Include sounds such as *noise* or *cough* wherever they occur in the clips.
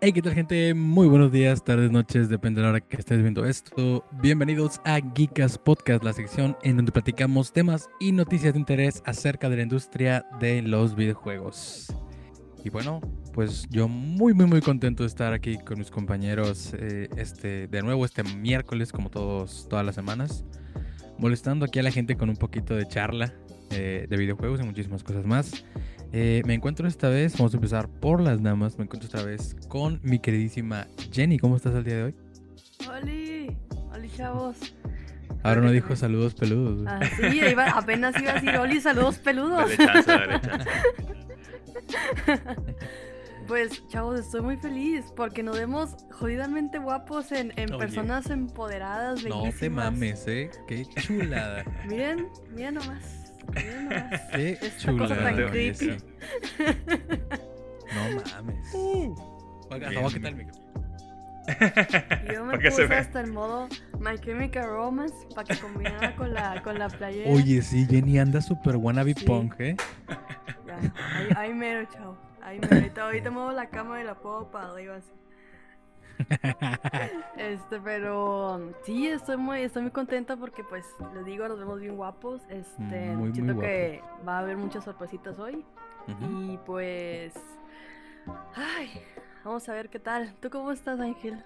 Hey, ¿qué tal gente? Muy buenos días, tardes, noches, depende de la hora que estés viendo esto. Bienvenidos a Geekas Podcast, la sección en donde platicamos temas y noticias de interés acerca de la industria de los videojuegos. Y bueno, pues yo muy, muy, muy contento de estar aquí con mis compañeros eh, este, de nuevo este miércoles, como todos, todas las semanas, molestando aquí a la gente con un poquito de charla eh, de videojuegos y muchísimas cosas más. Eh, me encuentro esta vez, vamos a empezar por las damas, me encuentro esta vez con mi queridísima Jenny. ¿Cómo estás el día de hoy? ¡Holi! ¡Holi, chavos! Ahora no dijo saludos peludos. Ah, sí, apenas iba a decir Oli, saludos peludos. *laughs* Pues, chavos, estoy muy feliz porque nos vemos jodidamente guapos en, personas empoderadas, bellísimas. No te mames, ¿eh? Qué chulada. miren, miren nomás. Qué chula. *laughs* No mames. Uh, Oiga, ¿qué tal, Mico? Yo me puse hasta el modo My Chemical Romance para que combinara con la, con la playera. Oye, sí, Jenny anda super wannabe punk, ¿eh? Ya, ahí, ahí mero, chao. Ahí mero. Ahorita, ahorita muevo la cámara y la puedo para arriba así. *laughs* este, pero sí, estoy muy, estoy muy contenta porque pues les digo, nos vemos bien guapos. Este, siento que va a haber muchas sorpresitas hoy. Y pues ay, vamos a ver qué tal. ¿Tú cómo estás, Ángel?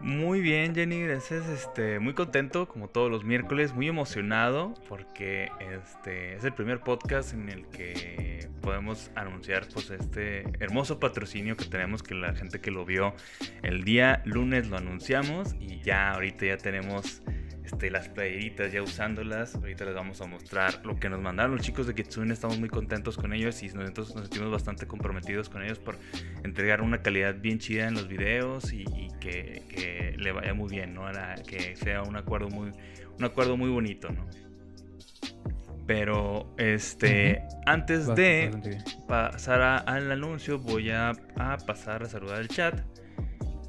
Muy bien, Jenny, gracias. Este, muy contento, como todos los miércoles, muy emocionado porque este es el primer podcast en el que podemos anunciar pues este hermoso patrocinio que tenemos que la gente que lo vio el día lunes lo anunciamos y ya ahorita ya tenemos este, las playeritas ya usándolas. Ahorita les vamos a mostrar lo que nos mandaron los chicos de Kitsune. Estamos muy contentos con ellos y nosotros nos sentimos bastante comprometidos con ellos por entregar una calidad bien chida en los videos y, que, le vaya muy bien, ¿no? que sea un acuerdo muy, un acuerdo muy bonito, ¿no? Pero este, antes de pasar al anuncio, voy a, a pasar a saludar el chat.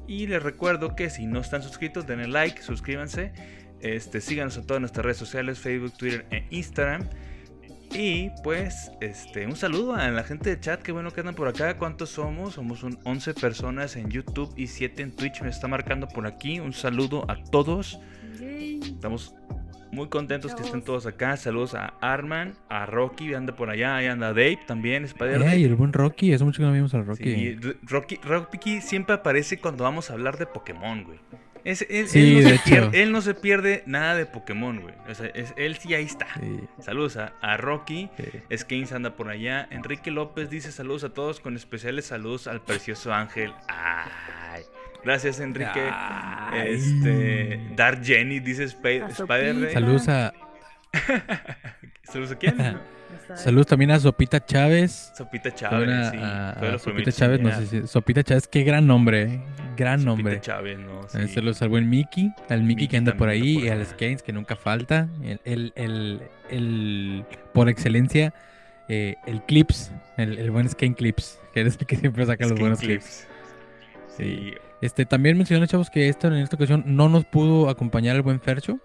Y les recuerdo que si no están suscritos, denle like, suscríbanse. Este, síganos en todas nuestras redes sociales, Facebook, Twitter e Instagram. Y pues, este, un saludo a la gente de chat, qué bueno que andan por acá. ¿Cuántos somos? Somos un 11 personas en YouTube y 7 en Twitch. Me está marcando por aquí. Un saludo a todos. Estamos muy contentos que estén todos acá. Saludos a Arman, a Rocky, anda por allá. Ahí anda Dave también, Spider. Ay, el buen Rocky, hace mucho que no vimos al Rocky. Rocky. Rocky siempre aparece cuando vamos a hablar de Pokémon, güey él, no se pierde, nada de Pokémon, güey. O sea, él sí ahí está. Saludos a, Rocky. Skains anda por allá. Enrique López dice saludos a todos, con especiales saludos al precioso Ángel. Ay. Gracias, Enrique. Este. Dark Jenny dice Spider. Saludos a. *laughs* ¿Saludos a quién? *laughs* Saludos también a Sopita Chávez. Sopita Chávez, sí. Sopita Chávez, no sé si. Sopita Chávez, qué gran nombre, eh. Gran nombre. Sopita Chávez, ¿no? Sí. Saludos al buen Mickey, al Mickey, que anda por ahí, y al Skanes que nunca falta. El, el, el, por excelencia, eh, el Clips, el, buen Skane Clips, *laughs* que es el que siempre saca los buenos clips. Sí. Este, también mencioné, chavos, que esta, en esta ocasión no nos pudo acompañar el buen Fercho.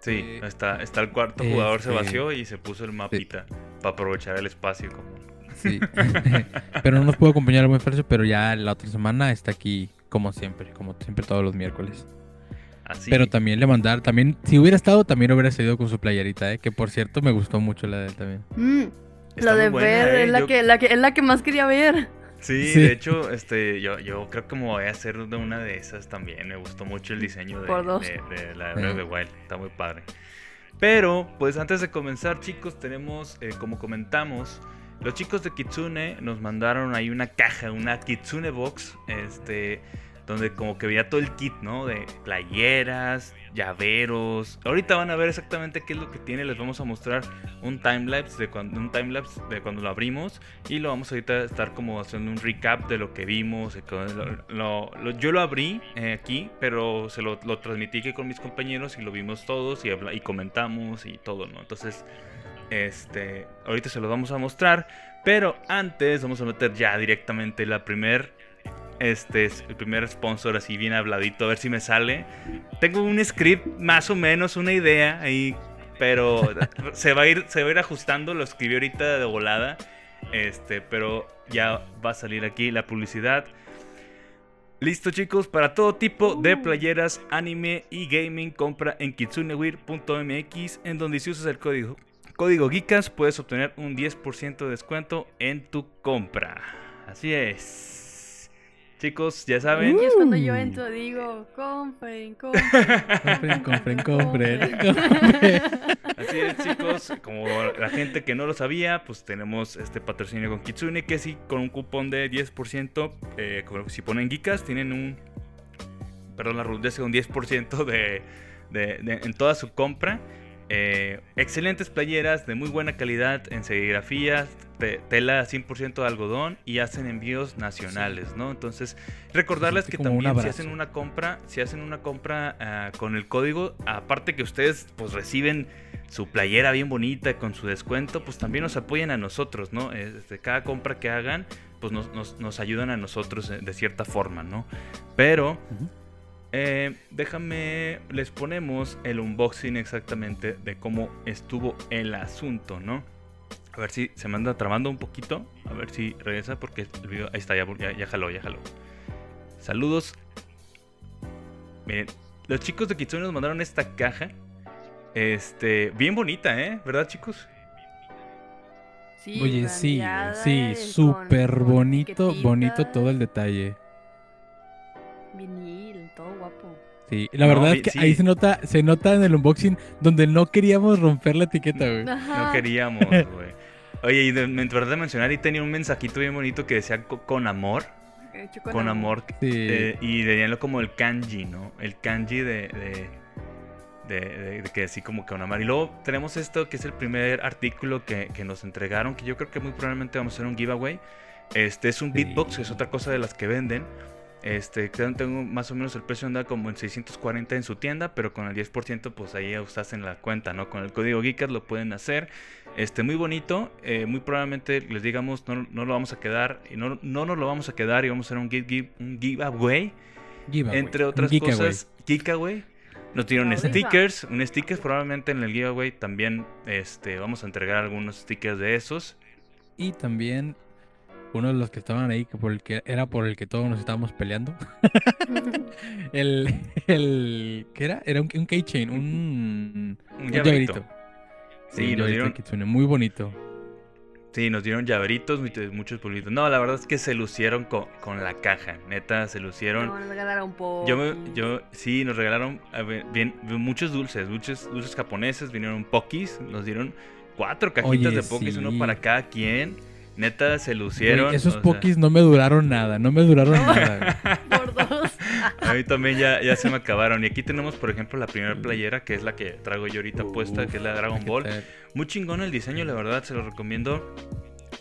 Sí, eh, está, está el cuarto jugador se este, vació y se puso el mapita para aprovechar el espacio Sí. *laughs* pero no nos pudo acompañar el buen Fercio, pero ya la otra semana está aquí como siempre, como siempre todos los miércoles. Así. Pero también le mandar, también, si hubiera estado, también hubiera seguido con su playerita, ¿eh? que por cierto me gustó mucho la de él también. Mm, la de ver, ¿eh? es, la que, la que, es la que más quería ver. Sí, de hecho, este, yo, yo creo que me voy a hacer de una de esas también. Me gustó mucho el diseño de, de, la de de Wild. Está muy padre. Pero, pues antes de comenzar, chicos, tenemos, eh, como comentamos, los chicos de Kitsune nos mandaron ahí una caja, una Kitsune Box, este, donde como que veía todo el kit, ¿no? De playeras, llaveros. Ahorita van a ver exactamente qué es lo que tiene. Les vamos a mostrar un timelapse de cuando un de cuando lo abrimos y lo vamos ahorita a estar como haciendo un recap de lo que vimos. yo lo abrí eh, aquí, pero se lo, transmití que con mis compañeros y lo vimos todos y, y comentamos y todo, ¿no? Entonces, este, ahorita se lo vamos a mostrar, pero antes vamos a meter ya directamente la primer este es el primer sponsor así bien habladito, a ver si me sale. Tengo un script más o menos, una idea ahí, pero *laughs* se va a ir, se va a ir ajustando, lo escribí ahorita de volada. Este, pero ya va a salir aquí la publicidad. Listo chicos, para todo tipo de uh. playeras, anime y gaming, compra en kitsunewir.mx en donde si usas el código, código GICAS puedes obtener un 10% de descuento en tu compra. Así es. Chicos, ya saben. Y es cuando yo entro, digo, compren, compren. *laughs* compren, compren, compren. *laughs* Así es, chicos. Como la gente que no lo sabía, pues tenemos este patrocinio con Kitsune, que sí, con un cupón de 10%, eh, si ponen Geekas, tienen un. Perdón, la rudeza, un 10% de, de, de, en toda su compra. Eh, excelentes playeras de muy buena calidad en serigrafía, tela 100% de algodón y hacen envíos nacionales, ¿no? Entonces, recordarles que también si hacen una compra, si hacen una compra ah, con el código, aparte que ustedes pues reciben su playera bien bonita con su descuento, pues también nos apoyan a nosotros, ¿no? Este, cada compra que hagan, pues nos, ayudan a nosotros de cierta forma, ¿no? Pero... Eh, déjame, les ponemos el unboxing exactamente de cómo estuvo el asunto, ¿no? A ver si se me anda trabando un poquito. A ver si regresa porque el video... Ahí está, ya, ya, jaló, ya jaló. Saludos. Miren, los chicos de Kitsune nos mandaron esta caja. Este, bien bonita, ¿eh? ¿Verdad, chicos? Sí, Oye, sí, sí, súper bonito, bonito todo el detalle Sí, la verdad es que ahí se nota, se nota en el unboxing donde no queríamos romper la etiqueta, güey. No queríamos, *laughs* güey. Oye, y de, me de mencionar, y tenía un mensajito bien bonito que decía con amor. Con, amor. Sí. Eh, y teníanlo como el kanji, ¿no? El kanji de, de, que así como que con amor. Y luego tenemos esto que es el primer artículo que, que, nos entregaron, que yo creo que muy probablemente vamos a hacer un giveaway. Este es un beatbox, es otra cosa de las que venden. Este, tengo más o menos el precio anda como en 640 en su tienda, pero con el 10% pues ahí usas en la cuenta, ¿no? Con el código Geekers lo pueden hacer. Este, muy bonito, eh, muy probablemente les digamos no, no, lo vamos a quedar y no, no nos lo vamos a quedar y vamos a hacer un, give, un giveaway, entre otras cosas, giveaway. Nos dieron stickers, un stickers probablemente en el giveaway también este, vamos a entregar algunos stickers de esos. Y también uno de los que estaban ahí, que por el que era por el que todos nos estábamos peleando. *laughs* el, el, ¿qué era? Era un, un keychain, un, un llaverito. Sí, nos dieron muy bonito. Sí, nos dieron llaveritos, muchos pulitos. No, la verdad es que se lucieron con, con la caja, neta, se lucieron. No, nos regalaron poco. Yo, yo, sí, nos regalaron bien, muchos dulces, dulces, dulces japoneses, vinieron pokis, nos dieron cuatro cajitas de pokis, uno para cada quien. Neta, se lucieron. esos pokis no me duraron nada, no me duraron nada. *laughs* Por dos. A mí también ya, ya se me acabaron. Y aquí tenemos, por ejemplo, la primera playera, que es la que traigo yo ahorita puesta, que es la Dragon Ball. Muy chingón el diseño, la verdad, se lo recomiendo.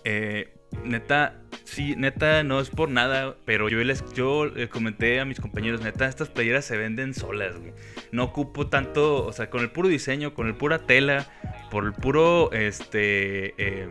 Eh, neta, sí, neta, no es por nada, pero yo les yo comenté a mis compañeros, neta, estas playeras se venden solas, güey. No ocupo tanto, o sea, con el puro diseño, con el pura tela, por el puro, este... Eh,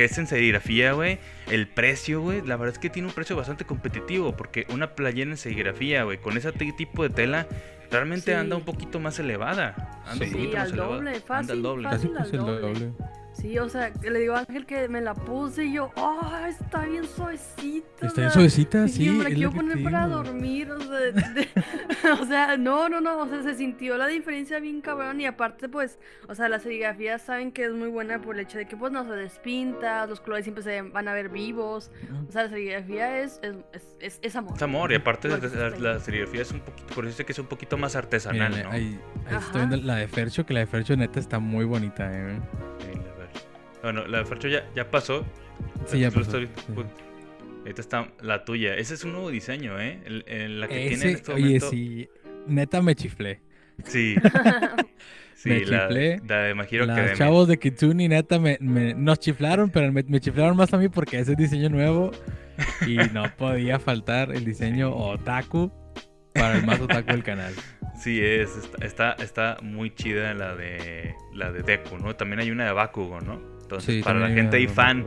que es en serigrafía, güey, el precio, güey, la verdad es que tiene un precio bastante competitivo, porque una playera en serigrafía, güey, con ese tipo de tela, realmente anda un poquito más elevada. Anda un poquito más doble, Fácil, anda al doble. Fácil, al doble. Sí, o sea, le digo a Ángel que me la puse y yo, ¡ah! está bien suavecita. Está bien suavecita, sí. Yo me la quiero poner para dormir. O sea, *laughs* o sea, no, no, no. O sea, se sintió la diferencia bien cabrón. Y aparte, pues, o sea, las serigrafías saben que es muy buena por el hecho de que, pues, no se despinta. Los colores siempre se van a ver vivos. O sea, la serigrafía es, es, es, amor. Es amor. Y aparte, la, serigrafía es un poquito, por eso que es un poquito más artesanal, ¿no? Ahí, estoy viendo la de Fercho, que la de Fercho neta está muy bonita, ¿eh? Bueno, la de Fercho ya, ya pasó. Sí, ya pasó. Esta está la tuya. Ese es un nuevo diseño, ¿eh? El, la que tiene en este oye, sí. Neta me chiflé. Sí. *laughs* sí, me la, chiflé. La de Magiro Los chavos de Kitsune, neta, me, me, nos chiflaron, pero me, me, chiflaron más a mí porque ese diseño nuevo. Y *laughs* no podía faltar el diseño otaku para el más otaku del canal. Sí, es, está, está, muy chida la de la de Deku, ¿no? También hay una de Bakugo, ¿no? Entonces, para la gente ahí fan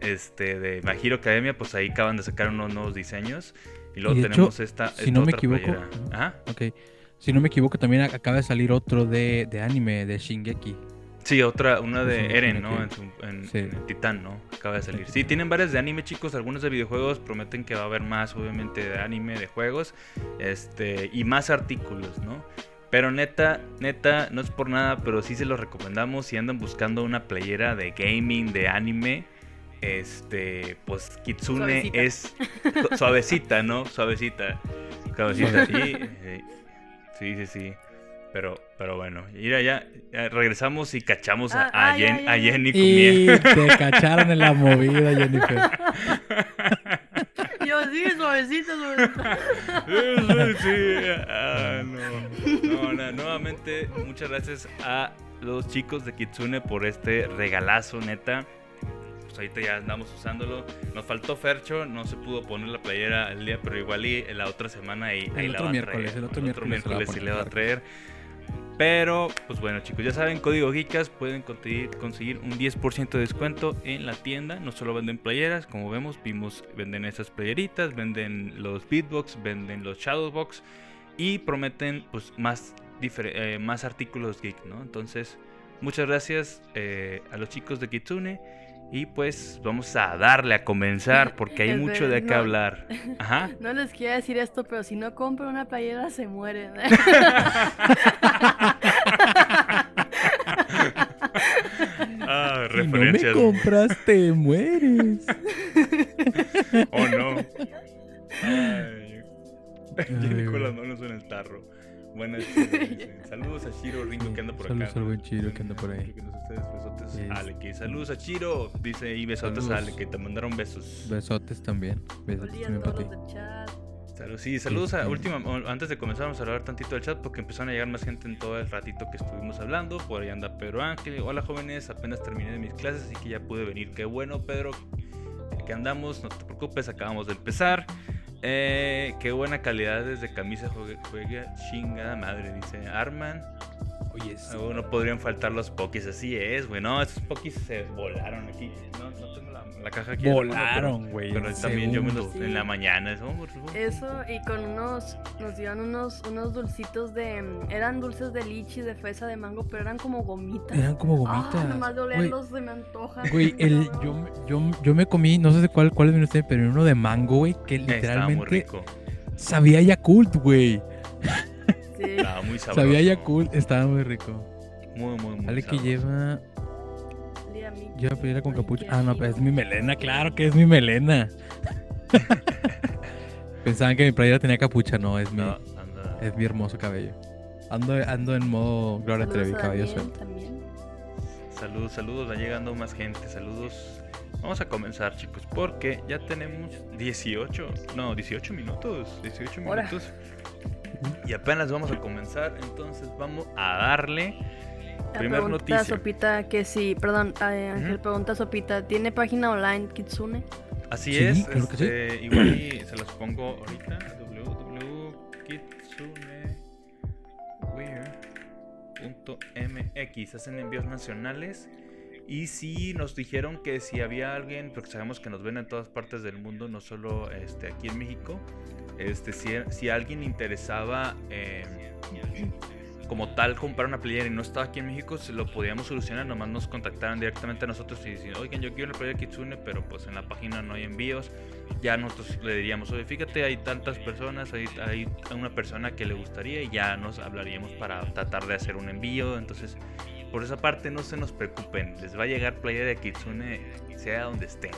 este, de My Hero Academia, pues ahí acaban de sacar unos nuevos diseños. Y luego tenemos esta, Si no me equivoco. ¿Ah? Ok. Si no me equivoco, también acaba de salir otro de, de anime, de Shingeki. Sí, otra, una de Eren, ¿no? En, Titán, ¿no? Acaba de salir. Sí, tienen varias de anime, chicos. Algunos de videojuegos prometen que va a haber más, obviamente, de anime, de juegos. Este, y más artículos, ¿no? Pero neta, neta, no es por nada, pero sí se los recomendamos si andan buscando una playera de gaming, de anime. Este, pues Kitsune es suavecita, ¿no? Suavecita. Suavecita, sí. Sí, sí, sí. Pero, pero bueno, mira, ya, regresamos y cachamos a, ah, a, Jenny Y te cacharon en la movida, Jennifer. *laughs* Yo sí, suavecito, suavecito. Sí, sí, ah, no. no. nuevamente, muchas gracias a los chicos de Kitsune por este regalazo, neta. Pues ahorita ya andamos usándolo. Nos faltó Fercho, no se pudo poner la playera el día, pero igual y la otra semana ahí, ahí la va a traer. El otro miércoles, miércoles sí le va a traer. Pero, pues bueno, chicos, ya saben, código Geekas pueden conseguir, un 10% de descuento en la tienda. No solo venden playeras, como vemos, vimos, venden esas playeritas, venden los beatbox, venden los shadowbox y prometen pues más, eh, más artículos geek, ¿no? Entonces, muchas gracias eh, a los chicos de Kitsune. Y pues vamos a darle a comenzar *laughs* porque hay mucho de qué hablar. Ajá. *laughs* No les quiero decir esto, pero si no compro una playera se mueren. *laughs* ah, si no me compras te mueres. oh no. Ay. Ay, con las manos en el tarro. Buenas *laughs* Saludos a Chiro Ringo que anda por acá. Saludos al buen Chiro que anda por ahí. Besotes Ale, que saludos a Chiro. Dice y besotes a Ale, que te mandaron besos. Besotes también. Besotes también para ti. Saludos, sí, saludos a última, antes de comenzar vamos a hablar tantito del chat porque empezaron a llegar más gente en todo el ratito que estuvimos hablando. Por ahí anda Pedro Ángel. Hola jóvenes, apenas terminé mis clases así que ya pude venir. Qué bueno, Pedro. Que andamos, no te preocupes, acabamos de empezar. Eh, qué buena calidad desde camisa juega, chingada madre, dice Arman. Oye, sí. no podrían faltar los pokis, así es, güey. No, esos pokis se volaron aquí. No, no tengo la, caja aquí. Volaron, güey. Pero, también yo me los, en la mañana. Eso, eso, y con unos, nos dieron unos, unos dulcitos de, eran dulces de lichi, de fresa, de mango, pero eran como gomitas. Eran como gomitas. Ah, nomás de olerlos se me antojan. Güey, *laughs* el, yo, yo, yo me comí, no sé de cuál, cuál es usted, pero uno de mango, güey, que literalmente sabía Yakult, güey. Estaba muy sabroso. Sabía Yakult, estaba muy rico. Muy, muy, muy. Ale que lleva. Lleva playera con capucha. Ah, no, pero es mi melena, claro que es mi melena. *laughs* Pensaban que mi playera tenía capucha, no, es mi, es mi hermoso cabello. Ando, ando en modo Gloria Trevi, cabello suelto. Saludos, saludos, va llegando más gente, saludos. Vamos a comenzar, chicos, porque ya tenemos 18, no, 18 minutos, 18 minutos. Y apenas vamos a comenzar, entonces vamos a darle. Primer noticia. Sopita que sí, perdón, eh, Ángel pregunta Sopita, ¿tiene página online Kitsune? Así es, este, igual y se las pongo ahorita, www.kitsunewear.mx, hacen envíos nacionales. Y sí nos dijeron que si había alguien, porque sabemos que nos ven en todas partes del mundo, no solo este, aquí en México, este, si, si alguien interesaba como tal comprar una playera y no estaba aquí en México, se lo podíamos solucionar, nomás nos contactaran directamente a nosotros y decían, oigan, yo quiero la playera Kitsune, pero pues en la página no hay envíos. Ya nosotros le diríamos, oye, fíjate, hay tantas personas, hay, hay una persona que le gustaría y ya nos hablaríamos para tratar de hacer un envío. Entonces, por esa parte no se nos preocupen, les va a llegar playera de Kitsune sea donde estén.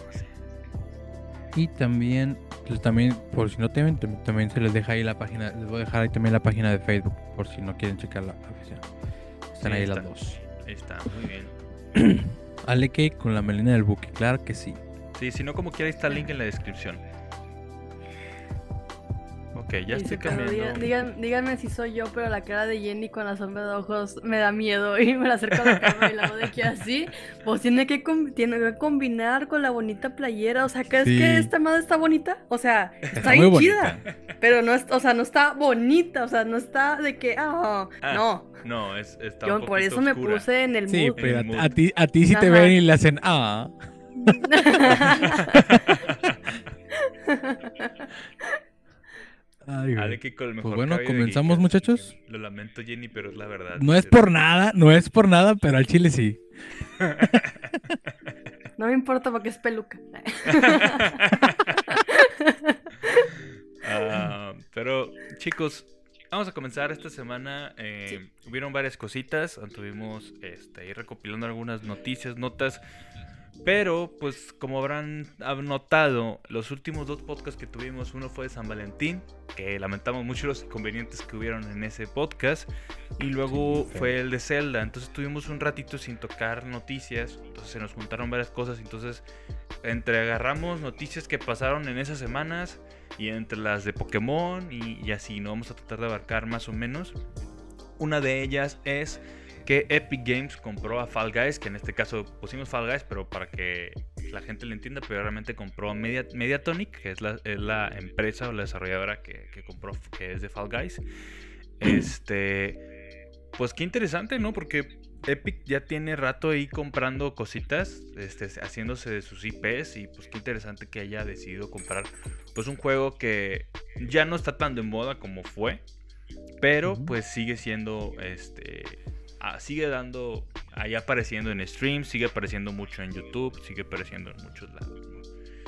Y también, pues, también, por si no tienen, también se les deja ahí la página, les voy a dejar ahí también la página de Facebook, por si no quieren checar la oficina. Están ahí las dos. Está, muy bien. *clears throat* Aleke con la melena del buque, claro que sí. Sí, si no como quiera, está el link en la descripción. Ok, ya estoy cambiando. díganme si soy yo, pero la cara de Jenny con la sombra de ojos me da miedo *laughs* y me la acerco a la cama y la hago de aquí así. Pues tiene que, tiene que combinar con la bonita playera. O sea, ¿crees que esta madre está bonita? O sea, está, bien chida. Pero no, es, o sea, no está bonita. O sea, no está de que, ah no. No, es, está Yo por eso me puse en el mood. Sí, pero a, ti, a ti sí te ven y le hacen, ah. *laughs* *laughs* pues bueno, comenzamos muchachos. Lo lamento Jenny, pero es la verdad. No es por nada, no es por nada, pero al chile sí. *laughs* no me importa porque es peluca. *laughs* Ah, pero chicos, vamos a comenzar esta semana. Eh, hubieron varias cositas, estuvimos este, ahí recopilando algunas noticias, notas pero, pues, como habrán notado, los últimos dos podcasts que tuvimos, uno fue de San Valentín, que lamentamos mucho los inconvenientes que hubieron en ese podcast, y luego fue el de Zelda. Entonces tuvimos un ratito sin tocar noticias, entonces se nos juntaron varias cosas, entonces entre agarramos noticias que pasaron en esas semanas y entre las de Pokémon y, y así, ¿no? Vamos a tratar de abarcar más o menos. Una de ellas es que Epic Games compró a Fall Guys, que en este caso pusimos Fall Guys, pero para que la gente lo entienda, pero realmente compró a Media, Mediatonic, que es la, es la, empresa o la desarrolladora que, que, compró, que es de Fall Guys. Este, pues qué interesante, ¿no? Porque Epic ya tiene rato ahí comprando cositas, este, haciéndose de sus IPs y pues qué interesante que haya decidido comprar pues un juego que ya no está tan de moda como fue, pero pues sigue siendo este sigue dando, ahí apareciendo en streams, sigue apareciendo mucho en YouTube, sigue apareciendo en muchos lados.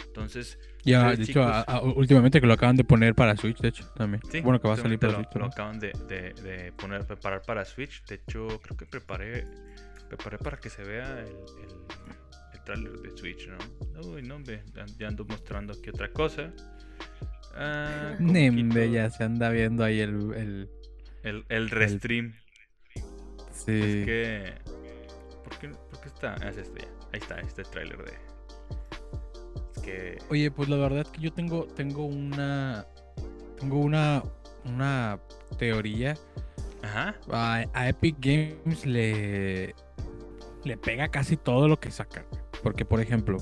Entonces, ya, de hecho, últimamente que lo acaban de poner para Switch, de hecho, también. bueno, que va a salir para lo, Switch. Lo acaban de, de, poner, preparar para Switch. De hecho, creo que preparé, preparé para que se vea el, el, trailer de Switch, ¿no? Uy, no, ya ando mostrando aquí otra cosa. Ah, *laughs* Nembe, ya se anda viendo ahí el... El, el, el restream. Es que. ¿Por qué, por qué está? Ah, es este ya. Ahí está, este tráiler de. Es que. Oye, pues la verdad es que yo tengo, tengo una. Tengo una. Una teoría. Ajá. A, Epic Games le. Le pega casi todo lo que saca. Porque, por ejemplo.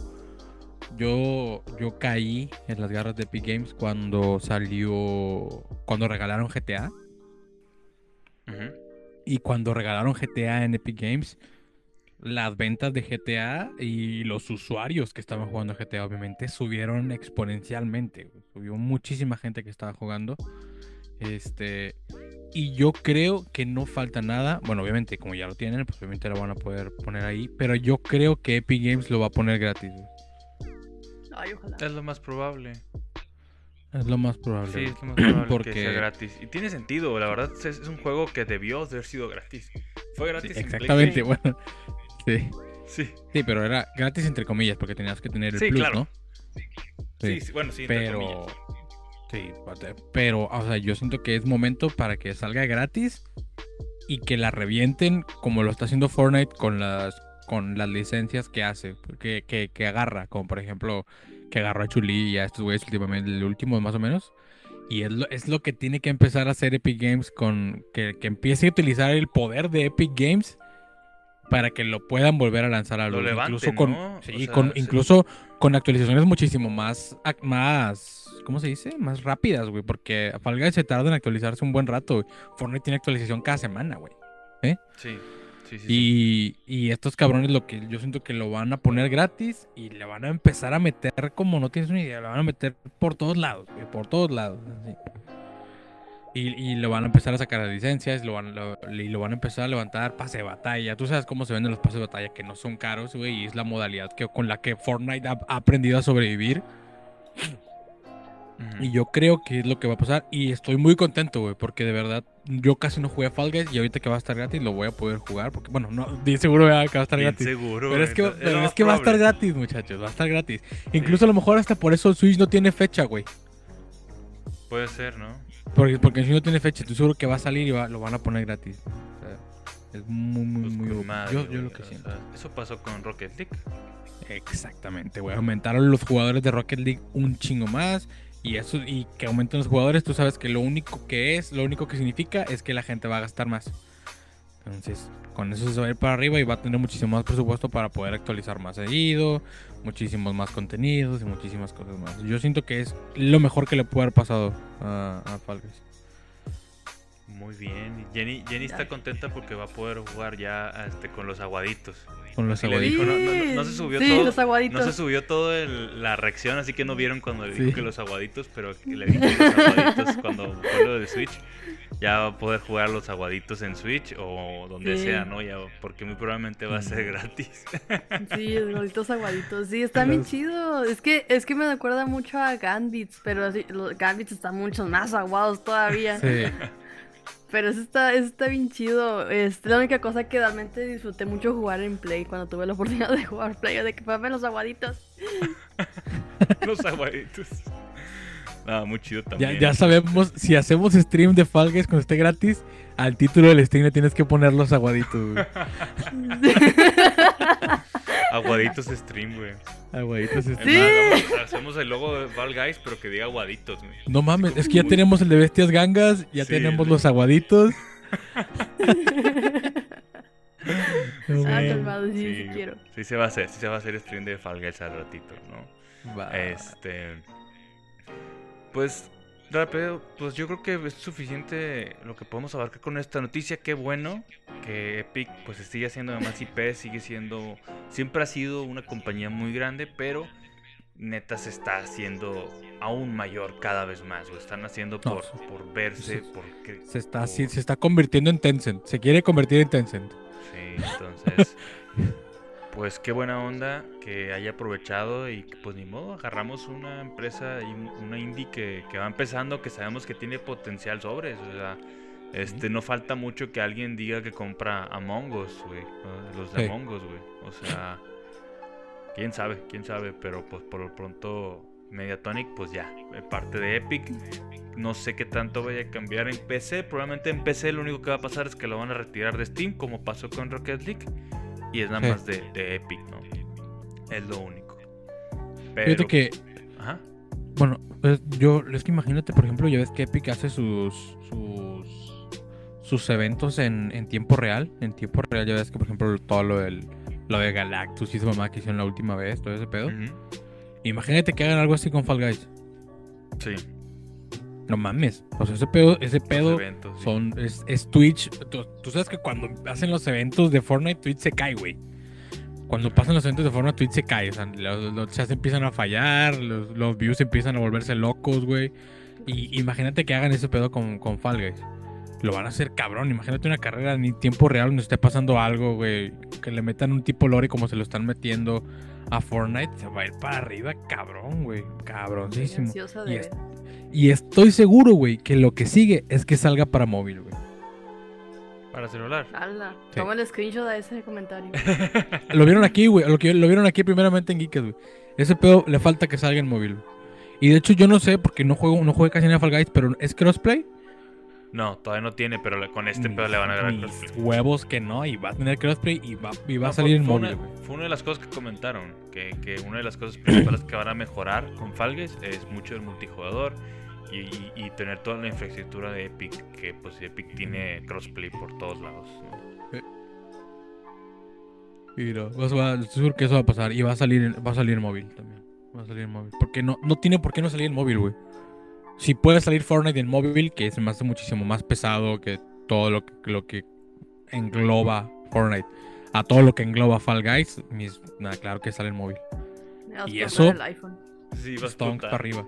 Yo, yo caí en las garras de Epic Games cuando salió. Cuando regalaron GTA. Y cuando regalaron GTA en Epic Games, las ventas de GTA y los usuarios que estaban jugando GTA, obviamente, subieron exponencialmente. Subió muchísima gente que estaba jugando. Este. Y yo creo que no falta nada. Bueno, obviamente, como ya lo tienen, pues obviamente lo van a poder poner ahí. Pero yo creo que Epic Games lo va a poner gratis. Ay, ojalá. Es lo más probable. Es lo más probable. Sí, es lo más probable porque... que sea gratis. Y tiene sentido, la verdad es, un juego que debió haber sido gratis. Fue gratis. exactamente, bueno. Sí. Sí. Sí, pero era gratis entre comillas, porque tenías que tener el plus, ¿no? Sí. sí. bueno, sí, entre pero... Sí, pero, o sea, yo siento que es momento para que salga gratis y que la revienten como lo está haciendo Fortnite con las con las licencias que hace, que, que, que agarra, como por ejemplo que agarró a Chuli y a estos güeyes últimamente, el último más o menos. Y es lo, es lo que tiene que empezar a hacer Epic Games con que, que empiece a utilizar el poder de Epic Games para que lo puedan volver a lanzar a lo incluso con, con incluso con actualizaciones muchísimo más más ¿cómo se dice? más rápidas, güey, porque Fall Guys se tarda en actualizarse un buen rato. Fortnite tiene actualización cada semana, güey. ¿Eh? Sí y, estos cabrones lo que yo siento que lo van a poner gratis y le van a empezar a meter como no tienes una idea, lo van a meter por todos lados, por todos lados. Y, y lo van a empezar a sacar las licencias, lo van, y lo van a empezar a levantar pase de batalla. Tú sabes cómo se venden los pases de batalla, que no son caros, güey, y es la modalidad que, con la que Fortnite ha aprendido a sobrevivir. Y yo creo que es lo que va a pasar. Y estoy muy contento, güey, porque de verdad yo casi no jugué a Fall Guys y ahorita que va a estar gratis lo voy a poder jugar. Porque, bueno, no, *laughs* seguro que va a estar gratis. Seguro, pero es que, es que va a estar gratis, muchachos, va a estar gratis. Incluso a lo mejor hasta por eso el Switch no tiene fecha, güey. Puede ser, ¿no? Porque, porque el Switch no tiene fecha, estoy seguro que va a salir y lo van a poner gratis. es muy, muy, pues muy... yo, yo, lo que siento. eso pasó con Rocket League. Exactamente, güey. Aumentaron los jugadores de Rocket League un chingo más y eso y que aumenten los jugadores, tú sabes que lo único que es, lo único que significa es que la gente va a gastar más. Entonces, con eso se va a ir para arriba y va a tener muchísimo más presupuesto para poder actualizar más seguido, muchísimos más contenidos y muchísimas cosas más. Yo siento que es lo mejor que le puede haber pasado a, a Muy bien. Jenny, Jenny está contenta porque va a poder jugar ya este, con los aguaditos. Con los aguaditos. no, se subió todo. Los aguaditos. No se subió toda la reacción, así que no vieron cuando le dijo que los aguaditos, pero le dije que los aguaditos *laughs* cuando fue lo de Switch. Ya va a poder jugar los aguaditos en Switch o donde sea, ¿no? Ya, porque muy probablemente va a ser gratis. Sí, *laughs* los aguaditos aguaditos. Sí, está bien chido. Es que, es que me recuerda mucho a Gambits, pero así, los Gambits están mucho más aguados todavía. Sí. *laughs* Pero eso está, eso está bien chido. Es la única cosa que realmente disfruté mucho jugar en Play cuando tuve la oportunidad de jugar Play, de que fue los aguaditos. *laughs* los aguaditos. Nada, muy chido también. Ya, ya, sabemos, si hacemos stream de Fall Guys cuando esté gratis, al título del stream le tienes que poner los aguaditos, *laughs* aguaditos stream, güey. Aguaditos stream. ¿Sí? hacemos el logo de Fall Guys, pero que diga aguaditos, güey. No mames, es que ya tenemos el de bestias gangas, ya tenemos los aguaditos. *laughs* ah, calmado, sí, sí, quiero. Sí se va a hacer, sí se va a hacer stream de Fall Guys al ratito, ¿no? Va. Este... Pues rápido, pues yo creo que es suficiente lo que podemos abarcar con esta noticia. Qué bueno que Epic pues sigue haciendo más IP, sigue siendo, siempre ha sido una compañía muy grande, pero neta se está haciendo aún mayor cada vez más. Lo están haciendo por, por verse, porque se está se está convirtiendo en Tencent. Se quiere convertir en Tencent. Sí, entonces *laughs* pues qué buena onda que haya aprovechado y pues ni modo, agarramos una empresa y una indie que, va empezando, que sabemos que tiene potencial sobre eso, o sea, este, no falta mucho que alguien diga que compra Among Us, güey, los de Among Us, güey, o sea, quién sabe, quién sabe, pero pues por lo pronto Mediatonic, pues ya, parte de Epic, no sé qué tanto vaya a cambiar en PC, probablemente en PC lo único que va a pasar es que lo van a retirar de Steam, como pasó con Rocket League. Y es nada más de, Epic, ¿no? Es lo único. Pero... Fíjate que. Ajá. Bueno, pues yo, es que imagínate, por ejemplo, ya ves que Epic hace sus. sus. sus eventos en, en tiempo real. En tiempo real, ya ves que, por ejemplo, todo lo del. lo de Galactus y su mamá que hicieron la última vez, todo ese pedo. Imagínate que hagan algo así con Fall Guys. Sí. No mames. O sea, ese pedo, ese pedo son, es, Twitch. Tú, sabes que cuando hacen los eventos de Fortnite, Twitch se cae, güey. Cuando pasan los eventos de Fortnite, Twitch se cae. O sea, los, chats empiezan a fallar, los, views empiezan a volverse locos, güey. Y imagínate que hagan ese pedo con, con Fall Guys. Lo van a hacer cabrón. Imagínate una carrera en tiempo real donde esté pasando algo, güey. Que le metan un tipo lore como se lo están metiendo a Fortnite. Se va a ir para arriba, cabrón, güey. Cabronísimo. Y, y estoy seguro, güey, que lo que sigue es que salga para móvil, güey. Para celular. Hala. Toma el screenshot de ese comentario. *laughs* lo vieron aquí, güey. Lo, lo vieron aquí primeramente en Geeked, güey. Ese pedo le falta que salga en móvil. Y de hecho yo no sé, porque no juego, no juego casi en Fall Guys, pero ¿es crossplay? No, todavía no tiene, pero con este pedo le van a ganar crossplay. Huevos que no, y va a tener crossplay y va, y va a salir en móvil. Fue una de las cosas que comentaron, que, que una de las cosas principales que van a mejorar con Fall Guys es mucho el multijugador y, tener toda la infraestructura de Epic, que pues Epic tiene crossplay por todos lados. Y no, estoy seguro que eso va a pasar y va a salir, va a salir en móvil también. Va a salir en móvil. Porque no, no tiene por qué no salir en móvil, güey. Si puede salir Fortnite en móvil, que se me hace muchísimo más pesado que todo lo que, lo que engloba Fortnite, a todo lo que engloba Fall Guys, nada, claro que sale en móvil. y eso, el iPhone. Sí, va para arriba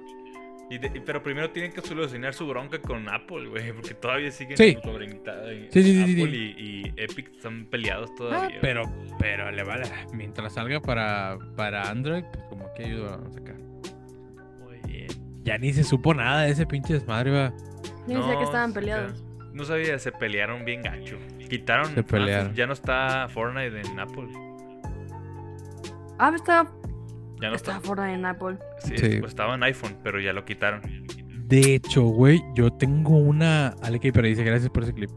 pero primero tienen que solucionar su bronca con Apple, güey, porque todavía siguen sí. sí, sí, sí, Apple y, Epic están peleados todavía. Ah, pero, pero le vale. Mientras salga para, para Android, pues como que ayuda a sacar. Muy bien. Ya ni se supo nada de ese pinche desmadre, va. Yo no, que estaban peleados. No sabía, se pelearon bien gacho. Quitaron. Se pelearon. ya no está Fortnite en Apple. Ah, está ya no está. fuera en Apple. Sí, Pues estaba en iPhone, pero ya lo quitaron. De hecho, güey, yo tengo una. Ale pero dice gracias por ese clip.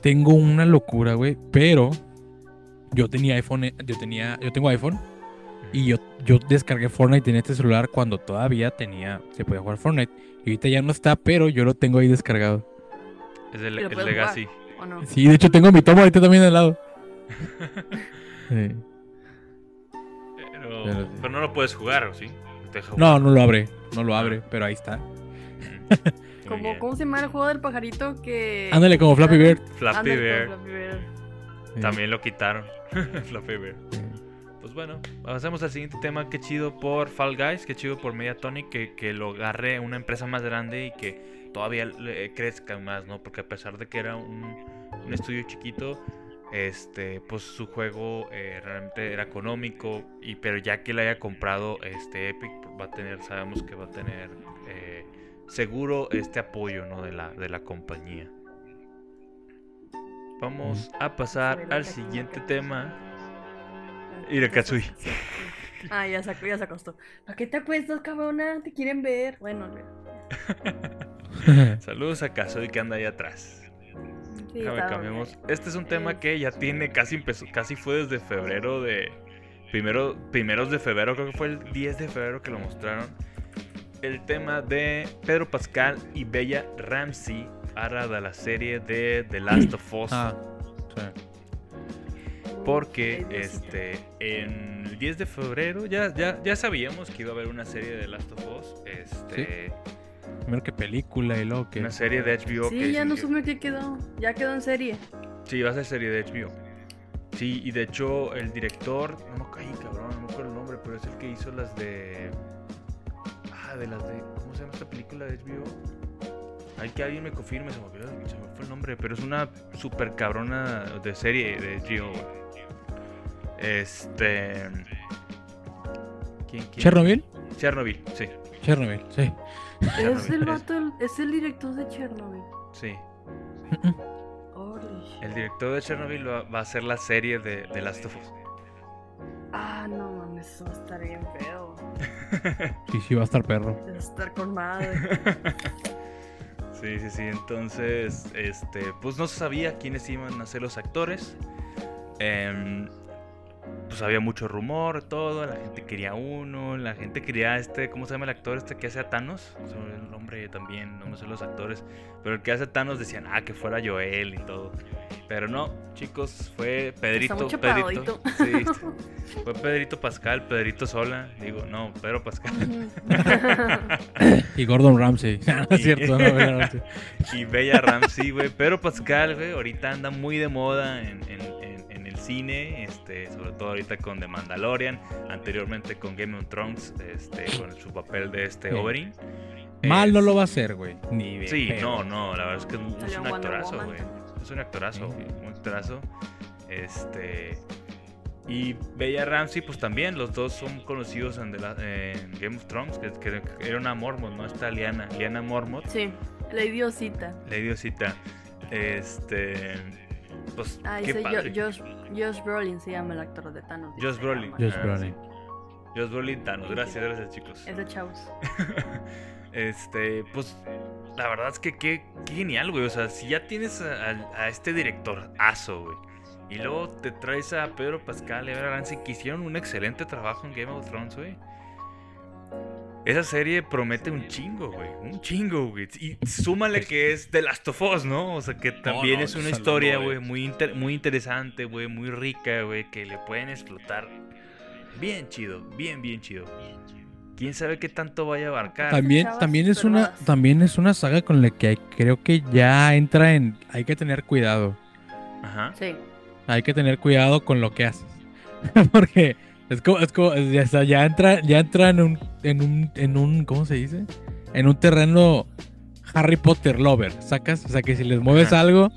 Tengo una locura, güey, pero yo tenía iPhone, yo tenía, yo tengo iPhone y yo, yo descargué Fortnite en este celular cuando todavía tenía, se podía jugar Fortnite. Y ahorita ya no está, pero yo lo tengo ahí descargado. Es el, el Legacy. Sí, de hecho tengo mi tomo ahorita también al lado. *laughs* sí. Pero, no lo puedes jugar, ¿o sí? No, no lo abre. No lo abre, pero ahí está. Como, ¿Cómo se llama el juego del pajarito que... Ándale, como Flappy Bird. Flappy Bird. También lo quitaron. *laughs* Flappy Bird. Pues bueno, pasemos al siguiente tema. Qué chido por Fall Guys, qué chido por Mediatonic, que, que lo agarre una empresa más grande y que todavía crezca más, ¿no? Porque a pesar de que era un, un estudio chiquito, este, pues su juego eh, realmente era económico, y, pero ya que le haya comprado este Epic, pues va a tener, sabemos que va a tener eh, seguro este apoyo ¿no? de, la, de la compañía. Vamos a pasar al siguiente tema. Katsui. Ah, ya se, ya se acostó. ¿Para qué te acuestas, cabrona? ¿Te quieren ver? Bueno, *laughs* Saludos a Katsui que anda ahí atrás. Este es un tema que ya tiene casi empezó, casi fue desde febrero de. Primero, primeros de febrero, creo que fue el 10 de febrero que lo mostraron. El tema de Pedro Pascal y Bella Ramsey, ahora de la serie de The Last of Us. Ah, Porque este en el 10 de febrero ya, ya, ya sabíamos que iba a haber una serie de The Last of Us. Este. Primero que película y luego que. Una serie de HBO. Sí, ya no supe qué quedó. Ya quedó en serie. Sí, va a ser serie de HBO. Sí, y de hecho el director, no me caí, cabrón, no me acuerdo el nombre, pero es el que hizo las de. Ah, de las de. ¿Cómo se llama esta película de HBO? Hay que alguien me confirme, se me olvidó, se me fue el nombre, pero es una super cabrona de serie de HBO. Este. ¿Quién, quién? ¿Chernobyl? Chernobyl, sí. Chernobyl, sí. *laughs* Es el vato, es el director de Chernobyl. Sí. el director de Chernobyl va, a ser la serie de, de Last of Us. Ah, no mames, eso va a estar bien feo. *laughs* sí, sí, va a estar perro. Va a estar con madre. *laughs* sí, sí, sí. Entonces, este, pues no se sabía quiénes iban a ser los actores. Eh, pues había mucho rumor, todo, la gente quería uno, la gente quería este, ¿cómo se llama el actor este que hace a Thanos? el nombre también, no me sé los actores, pero el que hace a Thanos decían, ah, que fuera Joel y todo. Pero no, chicos, fue Pedrito, Pedrito. Sí, fue Pedrito Pascal, Pedrito Sola, digo, no, Pedro Pascal. *laughs* y Gordon Ramsay, *laughs* es cierto, no, *laughs* Y Bella Ramsey, güey, Pedro Pascal, güey, ahorita anda muy de moda en cine, este, sobre todo ahorita con The Mandalorian, anteriormente con Game of Thrones, este, con su papel de este Oberyn. Mal no lo va a hacer, güey. Ni Sí, no, no, la verdad es que es, un actorazo, güey. Es un actorazo, un actorazo. Este. Y Bella Ramsey, pues también, los dos son conocidos en, Game of Thrones, que, era una Mormont, ¿no? Está Liana, Liana Mormont. Sí, la idiosita. La idiosita. Este. Pues, ah, qué padre. Josh, Josh Brolin se llama el actor de Thanos. Josh Brolin. Josh Brolin. Josh Brolin Thanos. Gracias, gracias, chicos. Es de chavos. *laughs* este, pues, la verdad es que qué, genial, güey. O sea, si ya tienes a, este director aso, güey. Y luego te traes a Pedro Pascal y a Ramsey que hicieron un excelente trabajo en Game of Thrones, güey. Esa serie promete un chingo, güey. Un chingo, güey. Y súmale que es The Last of Us, ¿no? O sea, que también es una historia, güey, muy, muy interesante, güey, muy rica, güey, que le pueden explotar. Bien chido, bien, bien chido. Quién sabe qué tanto vaya a abarcar. También, también es una, también es una saga con la que creo que ya entra en. Hay que tener cuidado. Ajá. Sí. Hay que tener cuidado con lo que haces. *laughs* Porque es como, es como ya, ya, entra, ya entra en un, en un, en un, ¿cómo se dice? En un terreno Harry Potter lover, ¿sacas? O sea que si les mueves algo,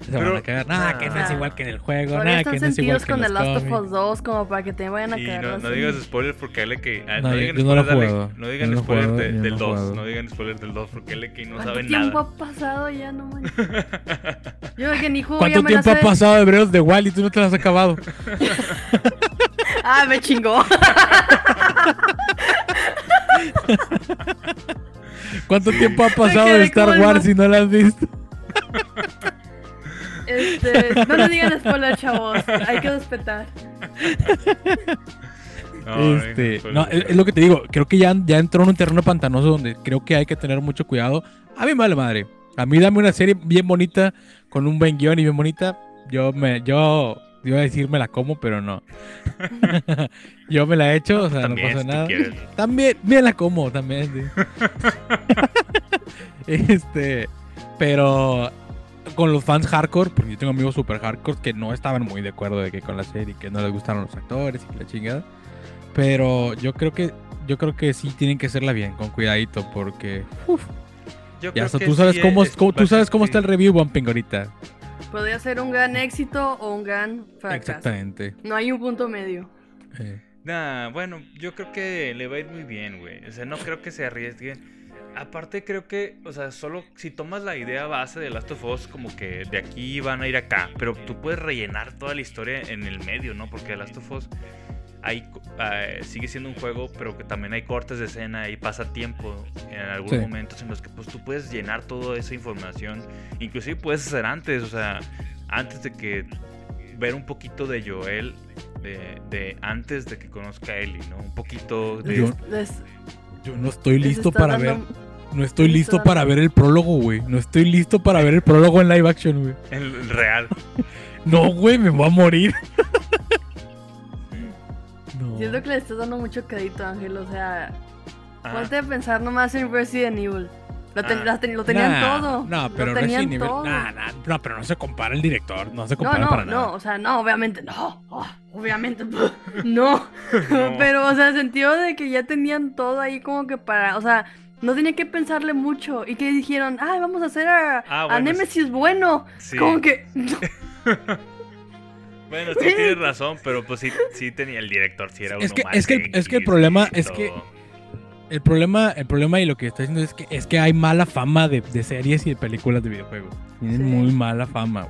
se van a cagar. Nada, que no es igual que en el juego, nada, que no es igual que en con The Last of Us 2 como para que te vayan a cagar. No, no digas spoilers porque él que... Ah, no, digan spoilers, no, no digan spoilers del 2, no digan spoilers del 2 porque él que no sabe nada. ¿Cuánto tiempo ha pasado ya? No manches. *laughs* Yo que ni juego ¿Cuánto tiempo ha pasado de Breath de Wild y tú no te lo has acabado? *laughs* Ah, me chingó. ¿Cuánto tiempo ha pasado de Star Wars si no la has visto? Este, no le digan spoiler, chavos. Hay que respetar. No, este, no, es, lo que te digo. Creo que ya, ya entró en un terreno pantanoso donde creo que hay que tener mucho cuidado. A mí vale madre. A mí dame una serie bien bonita, con un buen guion y bien bonita. Yo me, yo Iba a decir me la como, pero no. *laughs* *laughs* Yo me la he hecho, o sea, no pasa nada. *laughs* También, me la como, también. Este, pero con los fans hardcore, porque yo tengo amigos super hardcore que no estaban muy de acuerdo de que con la serie, que no les gustaron los actores y que la chingada. Pero yo creo que yo creo que sí tienen que hacerla bien, con cuidadito, porque ya hasta tú sabes cómo, tú sabes cómo está el review bumping ahorita. Podría ser un gran éxito o un gran fracaso. Exactamente. No hay un punto medio. Eh. Nah, bueno, yo creo que le va a ir muy bien, güey. O sea, no creo que se arriesguen Aparte creo que, o sea, solo si tomas la idea base de Last of Us, como que de aquí van a ir acá, pero tú puedes rellenar toda la historia en el medio, ¿no? Porque Last of Us hay, eh, sigue siendo un juego, pero que también hay cortes de escena y pasa tiempo en algunos momentos en los que pues tú puedes llenar toda esa información, inclusive puedes hacer antes, o sea, antes de que ver un poquito de Joel, de, antes de que conozca a Ellie, ¿no? Un poquito de... Yo no estoy listo para ver. No estoy listo para ver el prólogo, güey. No estoy listo para ver el prólogo en live action, güey. *laughs* El real. no, güey, me voy a morir. *laughs* Siento que le estás dando mucho crédito, Ángel. O sea, ah. ponte a pensar nomás en Resident Evil. Lo, ah. lo tenían todo. No, pero Resident Evil. no, pero no se compara el director. No se compara no, no, para nada. No, o sea, no, obviamente no. Oh, obviamente *laughs* *laughs* no. pero, o sea, el sentido de que ya tenían todo ahí como que para. O sea, no tenía que pensarle mucho. Y que dijeron, ay, vamos a hacer a, ah, Nemesis bueno. Como que. *laughs* bueno, sí tienes *laughs* razón, pero pues sí, sí tenía el director, sí era uno es que, más es que, es que el problema es que el problema, el problema y lo que está diciendo es que es que hay mala fama de, series y de películas de videojuegos. Tienen muy mala fama.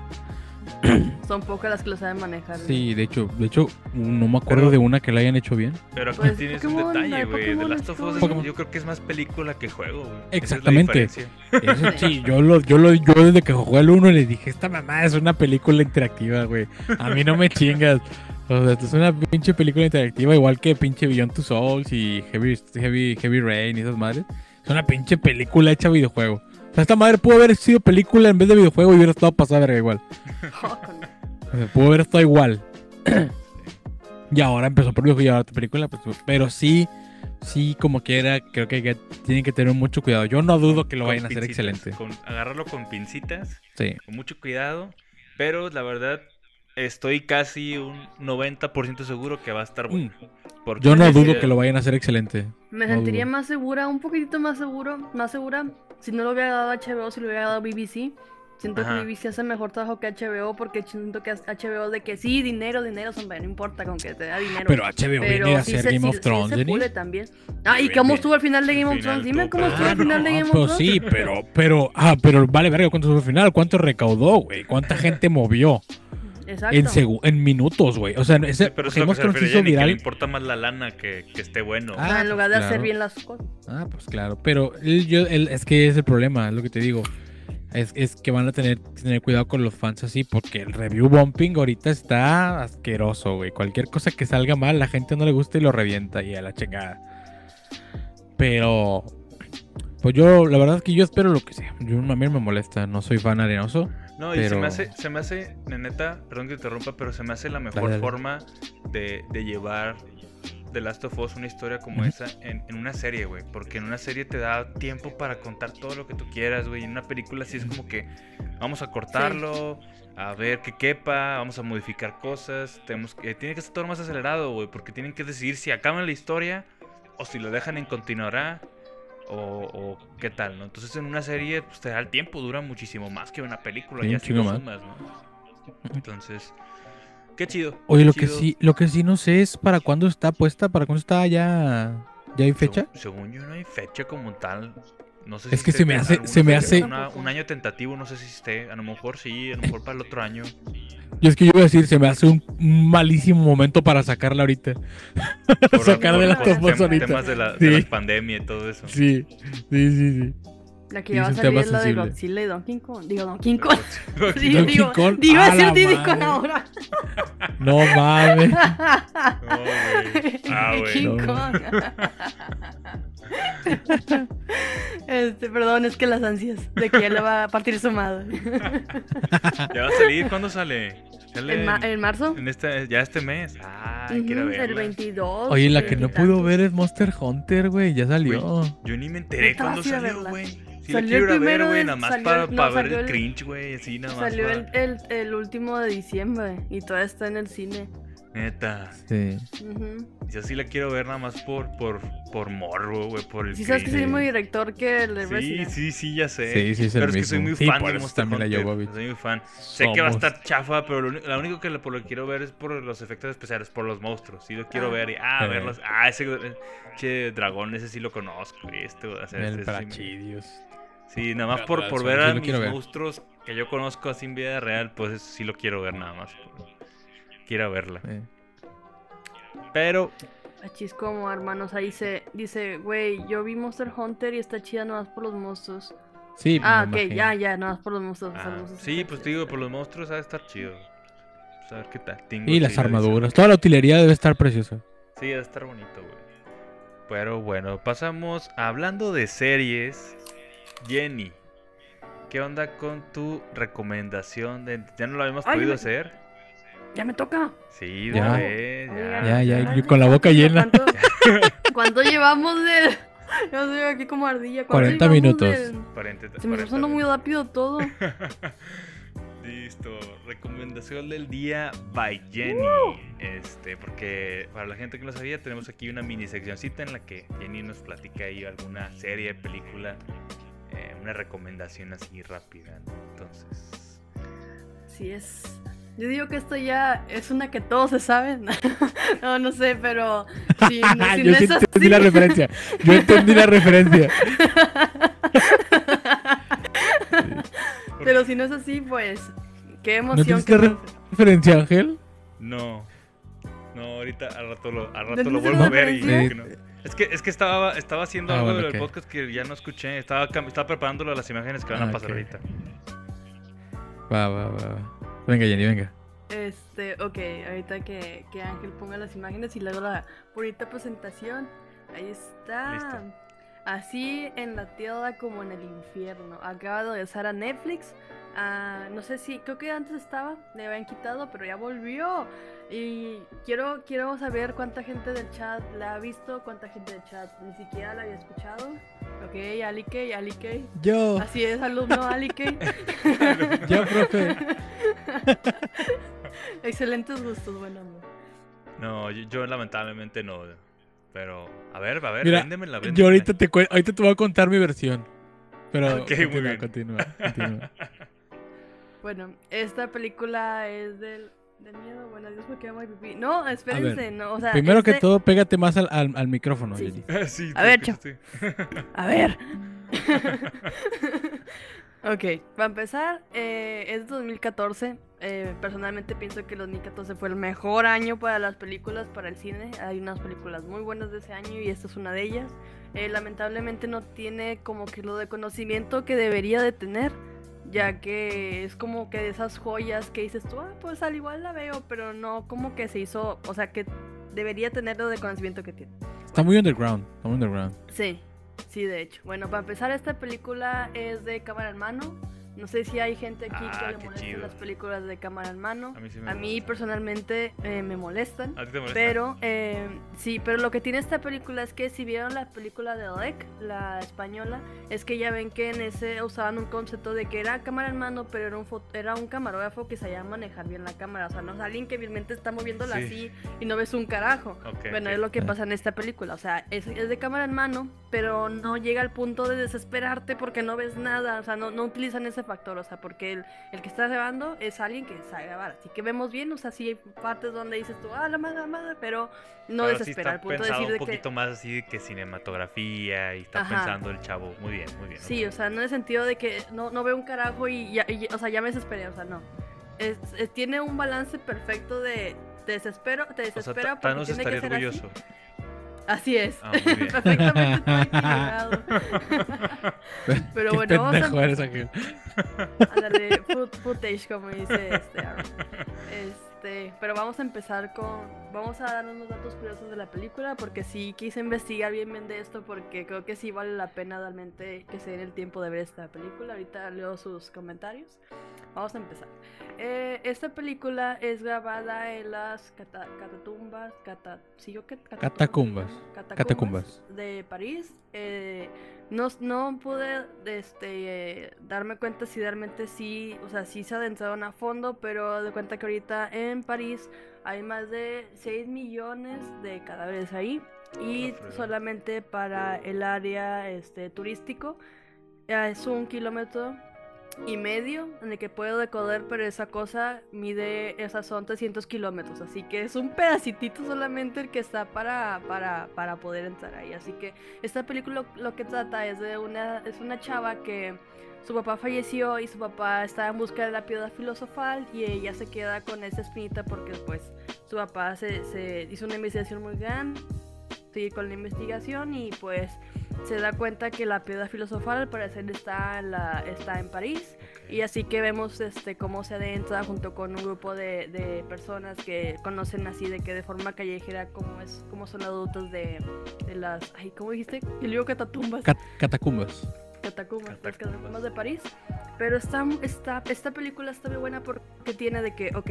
*clears throat* Son pocas las que lo saben manejar. Sí, de hecho, de hecho, no me acuerdo de una que la hayan hecho bien. Pero aquí pues, tienes un detalle, güey. The Last of Us yo creo que es más película que juego, güey. Exactamente. Eso, *laughs* sí, yo lo, yo lo, yo desde que jugué el 1 le dije, esta mamá es una película interactiva, güey. A mí no me chingas. O sea, esto es una pinche película interactiva, igual que pinche Beyond Two Souls y Heavy, Heavy, Heavy Rain y esas madres. Es una pinche película hecha videojuego. O sea, esta madre pudo haber sido película en vez de videojuego y hubiera estado pasada verga igual. *laughs* o sea, pudo haber estado igual. *clears throat* y ahora empezó por videojuego y ahora película, pues, pero sí, sí, como quiera, creo que tienen que tener mucho cuidado. Yo no dudo que lo vayan a hacer excelente. agarrarlo con pincitas, sí. con mucho cuidado, pero la verdad estoy casi un 90% seguro que va a estar bueno. Mm. Yo no dudo que lo vayan a hacer excelente. Me sentiría más segura, un poquitito más seguro, más segura, si no lo hubiera dado HBO, si lo hubiera dado BBC. Siento que BBC hace mejor trabajo que HBO porque siento que HBO de que sí, dinero, dinero, son, no importa con que te da dinero. Pero HBO viene a hacer Game of Thrones, sí se también. Ah, ¿y cómo estuvo al final de Game of Thrones? Dime cómo estuvo al final de Game of Thrones. Sí, pero, pero, ah, pero vale verga, ¿cuánto estuvo al final? ¿Cuánto recaudó, güey? ¿Cuánta gente movió? En, en minutos, güey. O sea, ese pero es viral. le importa más la lana que, que esté bueno. Ah, en lugar de hacer bien las cosas. Ah, pues claro. Pero yo, es que es el problema, es lo que te digo. Es, es, que van a tener que tener cuidado con los fans así, porque el review bumping ahorita está asqueroso, güey. Cualquier cosa que salga mal, la gente no le gusta y lo revienta y a la chingada. Pero, pues yo, la verdad es que yo espero lo que sea. Yo a mí me molesta, no soy fan arenoso. No, y se me hace, se me hace, neta, perdón que te interrumpa, pero se me hace la mejor forma de, llevar The Last of Us una historia como esa en, una serie, güey. Porque en una serie te da tiempo para contar todo lo que tú quieras, güey. En una película sí es como que vamos a cortarlo, a ver qué quepa, vamos a modificar cosas. Tenemos que, tiene que ser todo más acelerado, güey. Porque tienen que decidir si acaban la historia o si lo dejan en continuará o, qué tal, ¿no? Entonces en una serie pues, te da el tiempo, dura muchísimo más que una película, ya si más. ¿no? Entonces, qué chido. Oye, lo que sí, lo que sí no sé es para cuándo está puesta, para cuándo está ya, ya hay fecha. Según, yo no hay fecha como tal. No sé es que se me hace, se me hace un año tentativo, no sé si esté, a lo mejor sí, a lo mejor para el otro año. Y es que yo iba a decir, se me hace un malísimo momento para sacarla ahorita. Sacar de las dos ahorita. temas de la, de la, pandemia y todo eso. Sí, sí, sí, sí. La que va a salir es la de Godzilla y Donkey Kong. Digo, Donkey Kong. *laughs* sí, Donkey digo, Kong. Digo, a decir Diddy Kong ahora. No mames. *laughs* No, ah, King Kong. *laughs* Este, perdón, es que las ansias de que ya le va a partir su madre. *laughs* ¿Ya va a salir? ¿Cuándo sale? ¿En, marzo? En este, ya este mes. Ah, quiero verla. El 22. Oye, la que no pudo ver es Monster Hunter, güey. Ya salió. yo ni me enteré cuando salió, güey. Sí salió quiero el ver, güey, nada más para, ver el, cringe, güey, así nada más. Salió el, el, último de diciembre y todavía está en el cine. Neta. Sí. Yo sí la quiero ver nada más por, por, por morro, güey, por el Sí, sabes que es el mismo director que el de Sí, sí, sí, ya sé. Sí, sí, es Pero es que soy muy fan de Monster Hunter. Soy muy fan. Sé que va a estar chafa, pero lo, único que por lo que quiero ver es por los efectos especiales, por los monstruos. Sí lo quiero ah. ver y, ah, verlos. Ah, ese che, dragón, ese sí lo conozco. Este, o sea, el Parachidios. Sí, nada más por, por ver a mis monstruos que yo conozco así en vida real, pues sí lo quiero ver nada más quiera verla. Pero. es como, hermanos, ahí se dice, güey, yo vi Monster Hunter y está chida nomás por los monstruos. Sí, Ah, ok, ya, ya, nomás por los monstruos. Ah, sí, pues te digo, por los monstruos ha de estar chido. a ver qué tal. y las armaduras. Toda la utilería debe estar preciosa. Sí, debe estar bonito, güey. Pero bueno, pasamos hablando de series. Jenny, ¿qué onda con tu recomendación? De... Ya no lo habíamos podido hacer. Ya me toca. Sí, ya. ya, ya, ya, con la boca llena. *laughs* ¿Cuánto, llevamos de.? Yo estoy aquí como ardilla. 40 minutos. Se me está pasando muy rápido todo. *laughs* Listo. Recomendación del día by Jenny. Este, porque para la gente que no sabía, tenemos aquí una mini seccioncita en la que Jenny nos platica ahí alguna serie, película, eh, una recomendación así rápida. Entonces. Sí, es. Yo digo que esto ya es una que todos se saben. *laughs* no, no sé, pero si, *laughs* si Yo entendí la referencia. Yo entendí la referencia. *laughs* pero si no es así, pues qué emoción. ¿No tienes referencia, Ángel? No. No, ahorita al rato lo, al rato lo vuelvo a ver y no. Es que, es que estaba, estaba haciendo ah, algo del podcast que ya no escuché. Estaba, estaba preparándolo a las imágenes que van a ah, pasar ahorita. Va, va, va. Venga, Jenny, venga. Este, ok, ahorita que, que Ángel ponga las imágenes y luego la bonita presentación. Ahí está. Así en la tierra como en el infierno. Acaba de regresar a Netflix. Ah, no sé si, creo que antes estaba, le habían quitado, pero ya volvió. Y quiero, quiero saber cuánta gente del chat la ha visto, cuánta gente del chat ni siquiera la había escuchado. Ok, Alike, Alike. Yo. Así es, alumno Alike. *laughs* Yo, profe. *laughs* Excelentes gustos, bueno. No, yo, lamentablemente no. Pero, a ver, a ver, Mira, véndeme la Yo ahorita te, ahorita te voy a contar mi versión. Pero okay, continúa, continúa, continúa. *laughs* Bueno, esta película es del de miedo, bueno, Dios me queda muy pipí. No, espérense, no, o sea. Primero que todo, pégate más al, al, micrófono, *laughs* sí. a ver. *laughs* A ver. *laughs* ok, para empezar, eh, es 2014. Eh, personalmente pienso que el 2014 fue el mejor año para las películas, para el cine. Hay unas películas muy buenas de ese año y esta es una de ellas. Eh, lamentablemente no tiene como que lo de conocimiento que debería de tener ya que es como que de esas joyas que dices tú, ah, pues al igual la veo, pero no como que se hizo, o sea, que debería tener lo de conocimiento que tiene. Está muy underground, está muy underground. Sí, sí, de hecho. Bueno, para empezar, esta película es de cámara en mano. No sé si hay gente aquí que ah, le molestan las películas de cámara en mano. A mí, personalmente eh, me molestan. ¿A ti te molestan? Pero eh, sí, pero lo que tiene esta película es que si vieron la película de Rec, la española, es que ya ven que en ese usaban un concepto de que era cámara en mano, pero era un era un camarógrafo que sabía manejar bien la cámara. O sea, no es alguien que realmente está moviéndola así y no ves un carajo. bueno, es lo que pasa en esta película. O sea, es, es, de cámara en mano, pero no llega al punto de desesperarte porque no ves nada. O sea, no, no utilizan ese factor, o sea, porque el, el que está grabando es alguien que sabe grabar, así que vemos bien, o sea, sí hay partes donde dices tú, ah, la madre, la madre, pero no desespera, al punto de decir un poquito más así de que cinematografía y está pensando el chavo, muy bien, muy bien. Sí, o sea, no en el sentido de que no, no veo un carajo y, ya, o sea, ya me desesperé, o sea, no. Es, tiene un balance perfecto de te desespero, te desespera o porque tiene que ser orgulloso. Así. Así es. Ah, *laughs* Perfectamente. *laughs* *laughs* Pero bueno, vamos a. Ándale, footage, como dice este Aaron. este, pero vamos a empezar con, vamos a dar unos datos curiosos de la película porque sí quise investigar bien bien de esto porque creo que sí vale la pena realmente que se den el tiempo de ver esta película. Ahorita leo sus comentarios. Vamos a empezar. Eh, esta película es grabada en las catatumbas, catacumbas, catacumbas, de París. Eh, no, no pude este, darme cuenta si realmente sí, o sea, sí se adentraron a fondo, pero de cuenta que ahorita en París hay más de 6 millones de cadáveres ahí y solamente para el área este, turístico es un kilómetro y medio en el que puedo decoder, pero esa cosa mide, esas son 300 kilómetros, así que es un pedacitito solamente el que está para, para, para poder entrar ahí. Así que esta película lo, que trata es de una, es una chava que su papá falleció y su papá está en busca de la piedra filosofal y ella se queda con esa espinita porque pues su papá se, se hizo una investigación muy grande, sigue con la investigación y pues se da cuenta que la piedra filosofal al parecer está en, la, está en París. Y así que vemos este cómo se adentra junto con un grupo de, de personas que conocen así de que de forma callejera cómo es cómo son adultos de, de las ay cómo dijiste yo digo catatumbas catacumbas. Catacumbas las catacumbas. de París. Pero está, está esta película está muy buena porque tiene de que ok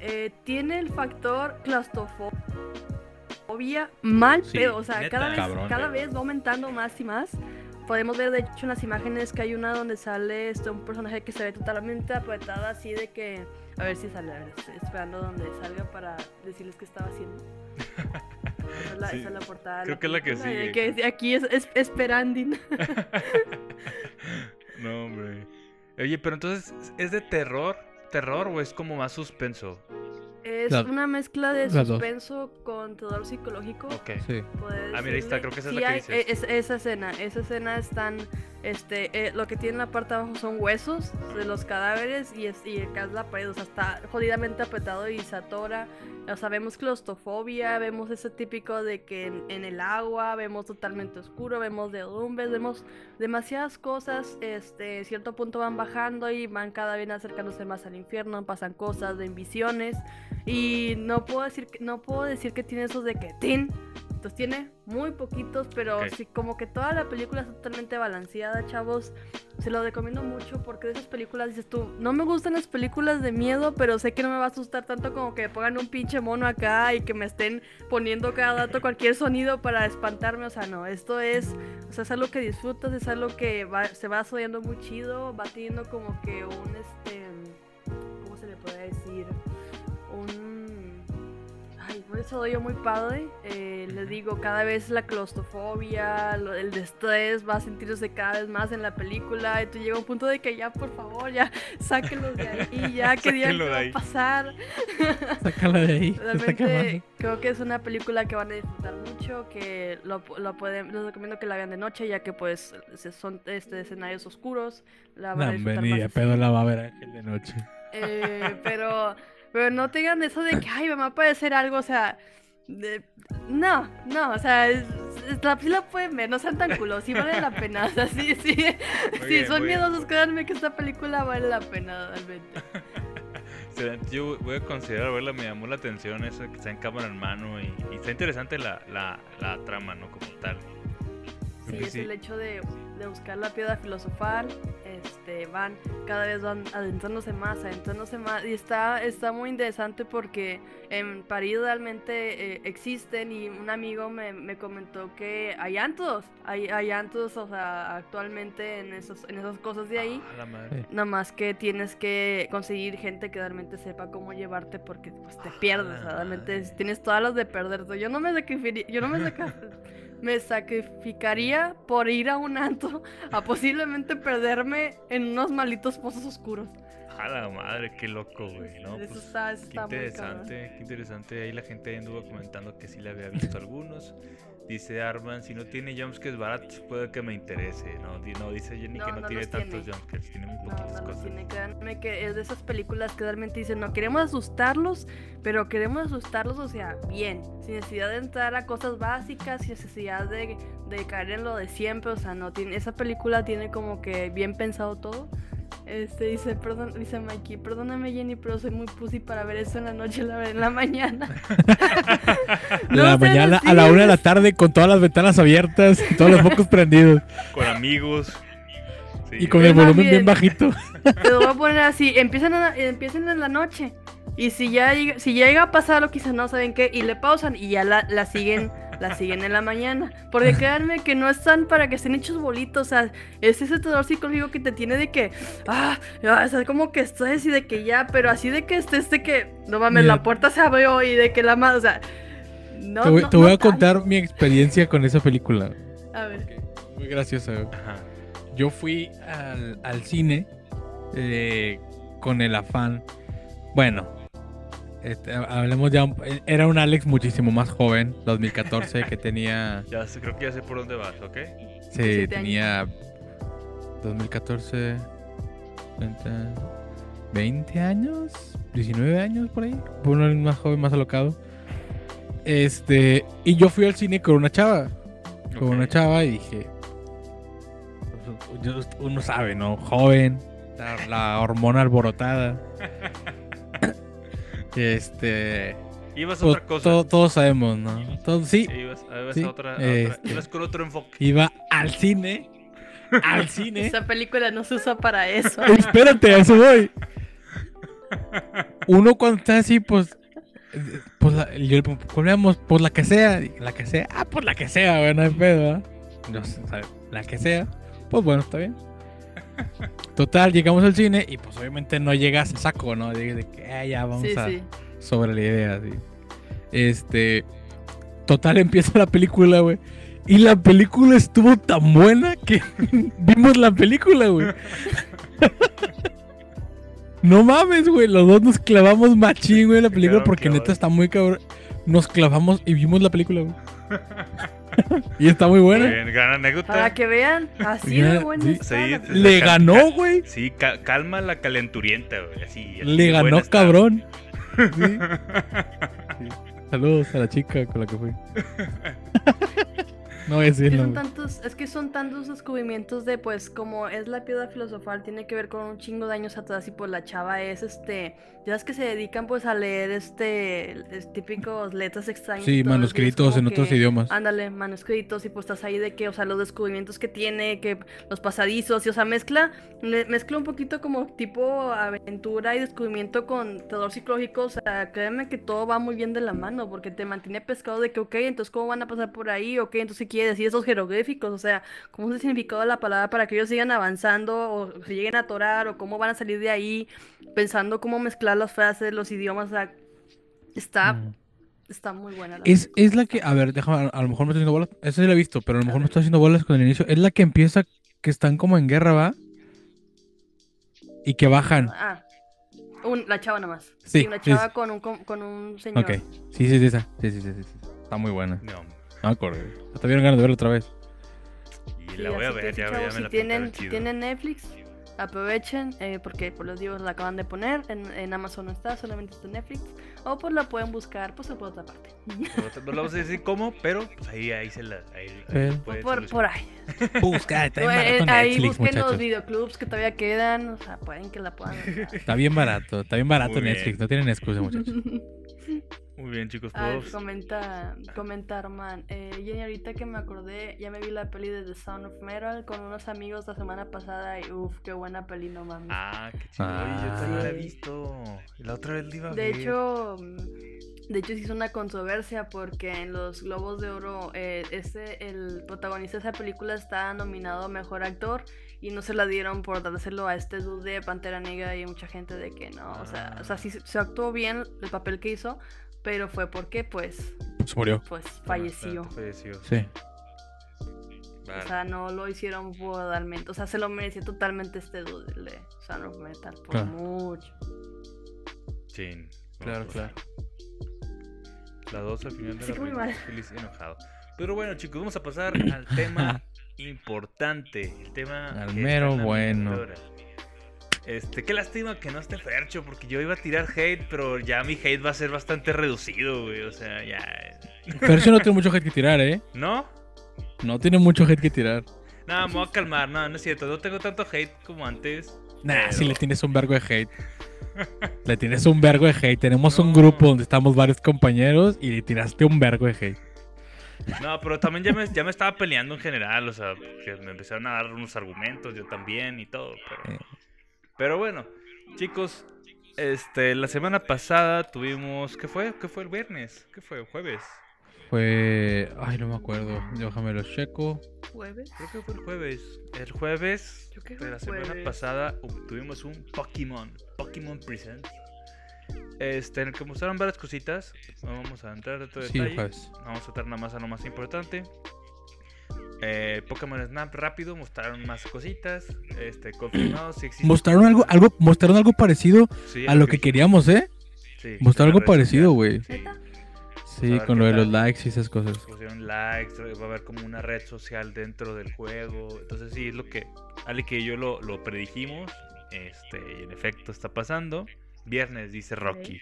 eh, tiene el factor mal, pero, o sea, cada, vez, cada vez va aumentando más y más. Podemos ver, de hecho, en las imágenes que hay una donde sale este, un personaje que se ve totalmente apretado, así de que. A ver si sale, a ver, estoy esperando donde salga para decirles qué estaba haciendo. esa, es la, esa, es la, portada. Creo que es la que sigue. Que aquí es, es esperanding. *laughs* no, hombre. Oye, pero entonces, ¿es de terror? ¿Terror o es como más suspenso? Es una mezcla de suspenso con terror psicológico. Ok. Sí. Ah, mira, ahí está, creo que esa es la que dices. Es, esa escena, esa escena están, este, eh, lo que tiene en la parte de abajo son huesos de los cadáveres y, es, y acá la pared, o sea, está jodidamente apretado y se atora. O sea, vemos claustrofobia, vemos ese típico de que en, el agua, vemos totalmente oscuro, vemos derrumbes, vemos demasiadas cosas, este, cierto punto van bajando y van cada vez acercándose más al infierno, pasan cosas de visiones. Y no puedo decir que, no puedo decir que tiene esos de que tin. Tiene muy poquitos, pero sí, como que toda la película es totalmente balanceada, chavos. Se lo recomiendo mucho porque de esas películas dices tú, no me gustan las películas de miedo, pero sé que no me va a asustar tanto como que pongan un pinche mono acá y que me estén poniendo cada dato *laughs* cualquier sonido para espantarme. O sea, no, esto es, o sea, es algo que disfrutas, es algo que se va soñando muy chido, va teniendo como que un, este, ¿cómo se le puede decir? Por eso doy yo muy padre. Eh, les digo, cada vez la claustrofobia, el estrés va a sentirse cada vez más en la película. Y tú llega un punto de que ya, por favor, ya *laughs* sáquenlos de ahí, ya *laughs* qué día va a pasar. *laughs* Sácalo de ahí. Realmente creo que es una película que van a disfrutar mucho, que lo, lo pueden, les recomiendo que la vean de noche, ya que pues son este, escenarios oscuros. La van a disfrutar no, pedo la va a ver Ángel de noche. Eh, pero pero no tengan eso de que, ay, mamá puede ser algo, o sea. No, no, o sea, la, sí la pueden ver, no sean tan culos, sí vale la pena. O sea, sí, sí. *laughs* Si son miedosos, créanme que esta película vale la pena, realmente. *laughs* Yo voy a considerar verla, me llamó la atención eso que está en cámara en mano y, y está interesante la, la, la, trama, ¿no? Como tal. Sí, es el hecho de, de buscar la piedra filosofal, este, van, cada vez van adentrándose más, adentrándose más, y está, está muy interesante porque en París realmente eh, existen y un amigo me, me, comentó que hay antos, hay, hay antos, o sea, actualmente en, esos, en esas cosas de ahí, ah, nada más que tienes que conseguir gente que realmente sepa cómo llevarte porque pues te pierdes, realmente tienes todas las de perder, yo no me sacrificaría, yo no me *laughs* me sacrificaría por ir a un anto a posiblemente perderme en unos malitos pozos oscuros. A la madre, qué loco, güey. No, pues, está, qué interesante, qué interesante. Ahí la gente anduvo comentando que sí le había visto algunos. Dice Arman, si no tiene jumpscares baratos, puede que me interese. No, no dice Jenny que no, tiene tantos jumpscares, tiene muy poquitas cosas. Tiene. Créanme que es de esas películas que realmente dicen, no queremos asustarlos, pero queremos asustarlos, o sea, bien, sin necesidad de entrar a cosas básicas, sin necesidad de, de caer en lo de siempre, o sea, no tiene, esa película tiene como que bien pensado todo. Este dice, perdón, dice Mikey, perdóname Jenny, pero soy muy pussy para ver eso en la noche, la en la mañana. *laughs* la mañana a la una de la tarde con todas las ventanas abiertas y todos los focos prendidos. Con amigos. Y con el volumen bien, bajito. Te lo voy a poner así, empiezan, empiezan en la noche. Y si ya, si llega a pasar lo quizás no saben qué, y le pausan y ya la, la siguen la siguen en la mañana. Porque créanme que no están para que estén hechos bolitos. O sea, es ese terror psicológico que te tiene de que, ah, o sea, como que estás y de que ya, pero así de que estés de que, no mames, la puerta se abrió y de que la madre, o sea, no. Te voy, te voy a contar mi experiencia con esa película. A ver. Muy graciosa. Yo fui al, cine eh, con el afán. Bueno, este, hablemos ya. Era un Alex muchísimo más joven, 2014, que tenía. *laughs* Ya sé, creo que ya sé por dónde vas, ¿ok? Sí, tenía. 2014. 20, años, 19 años por ahí. Fue uno más joven, más alocado. Este. Y yo fui al cine con una chava. Con una chava y dije. Pues, uno sabe, ¿no? Joven, la hormona alborotada. *laughs* Este. Ibas a otra cosa. todos sabemos, ¿no? sí. ibas, a otra, este, ibas con otro enfoque. Iba al cine. Al *laughs* cine. Esa película no se usa para eso. *laughs* Espérate, a eso voy. Uno cuando está así, pues. Pues la, yo poníamos por la que sea, la que sea, ah, por la que sea, güey, no hay pedo, ¿eh? No sé, la que sea, pues bueno, está bien. Total, llegamos al cine y pues obviamente no llegas a saco, ¿no? De, que ah, ya vamos a... Sobre la idea, sí. Este... Total, empieza la película, güey. Y la película estuvo tan buena que *laughs* vimos la película, güey. *laughs* no mames, güey. Los dos nos clavamos machín, güey, la película porque neta está muy cabrón. Nos clavamos y vimos la película, güey. *laughs* y está muy buena. gran anécdota. Para que vean, así de buena Le ganó, güey. Sí, calma la calenturienta, güey. Le ganó, cabrón. *laughs* Saludos a la chica con la que fui. *laughs* No es, que son tantos, es que son tantos descubrimientos de, pues, como es la piedra filosofal, tiene que ver con un chingo de años atrás y pues la chava es, este, ya es que se dedican pues a leer, este, típicos letras extrañas. Sí, manuscritos en otros idiomas. Ándale, manuscritos y pues estás ahí de que, o sea, los descubrimientos que tiene, que los pasadizos, y o sea, mezcla, mezcla un poquito como tipo aventura y descubrimiento con terror psicológico, o sea, créeme que todo va muy bien de la mano, porque te mantiene pescado de que, ok, entonces, ¿cómo van a pasar por ahí? Ok, entonces, ¿qué decir esos jeroglíficos, o sea, cómo es el significado de la palabra para que ellos sigan avanzando o se lleguen a atorar o cómo van a salir de ahí, pensando cómo mezclar las frases, los idiomas, o sea, está... Mm. Está muy buena. La es, es la que, a ver, déjame, a, lo mejor me estoy haciendo bolas. Esa sí la he visto, pero a lo mejor me estoy haciendo bolas con el inicio. Es la que empieza que están como en guerra, ¿va? Y que bajan. Ah, la chava nomás. Sí. una chava Con, un, con, un señor. Ok. Sí, sí, sí, esa. Sí, sí, sí, sí. Está muy buena. No. No me Hasta vieron ganas de verlo otra vez. Y la voy a ver, ya, ya, me si tienen, si tienen Netflix, aprovechen, eh, porque por los días la acaban de poner, en, en, Amazon no está, solamente está en Netflix, o pues la pueden buscar pues por otra parte. No lo vamos a decir cómo, pero pues ahí, ahí se la... Ahí, eh. por, por, ahí. Busca, está *laughs* bien barato Netflix, Ahí busquen los videoclubs que todavía quedan, o sea, pueden que la puedan Está bien barato, está bien barato Netflix, no tienen excusa muchachos. *laughs* Muy bien, chicos. Ah, comenta, comenta Roman. Eh, Jenny, ahorita que me acordé, ya me vi la peli de The Sound of Metal con unos amigos la semana pasada y uff, qué buena peli, no mames. Ah, qué chido. yo también la he visto. La otra vez la iba a de Hecho, de hecho, se hizo una controversia porque en los Globos de Oro, eh, ese, el protagonista de esa película está nominado a Mejor Actor y no se la dieron por dárselo a este dude de Pantera Negra y mucha gente de que no, o sea, o sea, sí se actuó bien el papel que hizo, pero fue porque, pues. Se murió. Pues falleció. falleció. Sí. O sea, no lo hicieron totalmente. O sea, se lo merecía totalmente este dude de Son of Metal. Por mucho. Sí. Claro, claro. La 2 al final de sí, la muy feliz y enojado. Pero bueno, chicos, vamos a pasar *clears throat* al tema importante. El tema. Al mero bueno. Este, qué lástima que no esté Fercho, porque yo iba a tirar hate, pero ya mi hate va a ser bastante reducido, güey. O sea, ya. Fercho no tiene mucho hate que tirar, ¿eh? ¿No? No tiene mucho hate que tirar. No, me voy a calmar, no, no es cierto. No tengo tanto hate como antes. Nah, si le tienes un vergo de hate. le tienes un vergo de hate. Tenemos un grupo donde estamos varios compañeros y le tiraste un vergo de hate. No, pero también ya me, ya me estaba peleando en general, o sea, que me empezaron a dar unos argumentos, yo también y todo. Pero, eh. Pero bueno, chicos, este, la semana pasada tuvimos, ¿qué fue? ¿Qué fue el viernes? ¿Qué fue? ¿Jueves? Fue, ay, no me acuerdo, déjame lo checo. ¿Jueves? Creo que fue el jueves. El jueves de la semana pasada tuvimos un Pokémon, Pokémon Present. Este, en el que mostraron varias cositas. No vamos a entrar dentro de sí, detalle. Vamos a tratar nada más a lo más importante. Eh, Pokémon Snap rápido, mostraron más cositas. Este, *clears throat* confirmados si existe. Mostraron algo, algo, mostraron algo parecido a lo que, queríamos, ¿eh? Sí, mostraron algo parecido, güey. Sí, con lo de los likes y esas cosas. Pusieron likes, va a haber como una red social dentro del juego. Entonces sí, es lo que Ale que yo lo, lo predijimos. Este, y en efecto está pasando. Viernes, dice Rocky.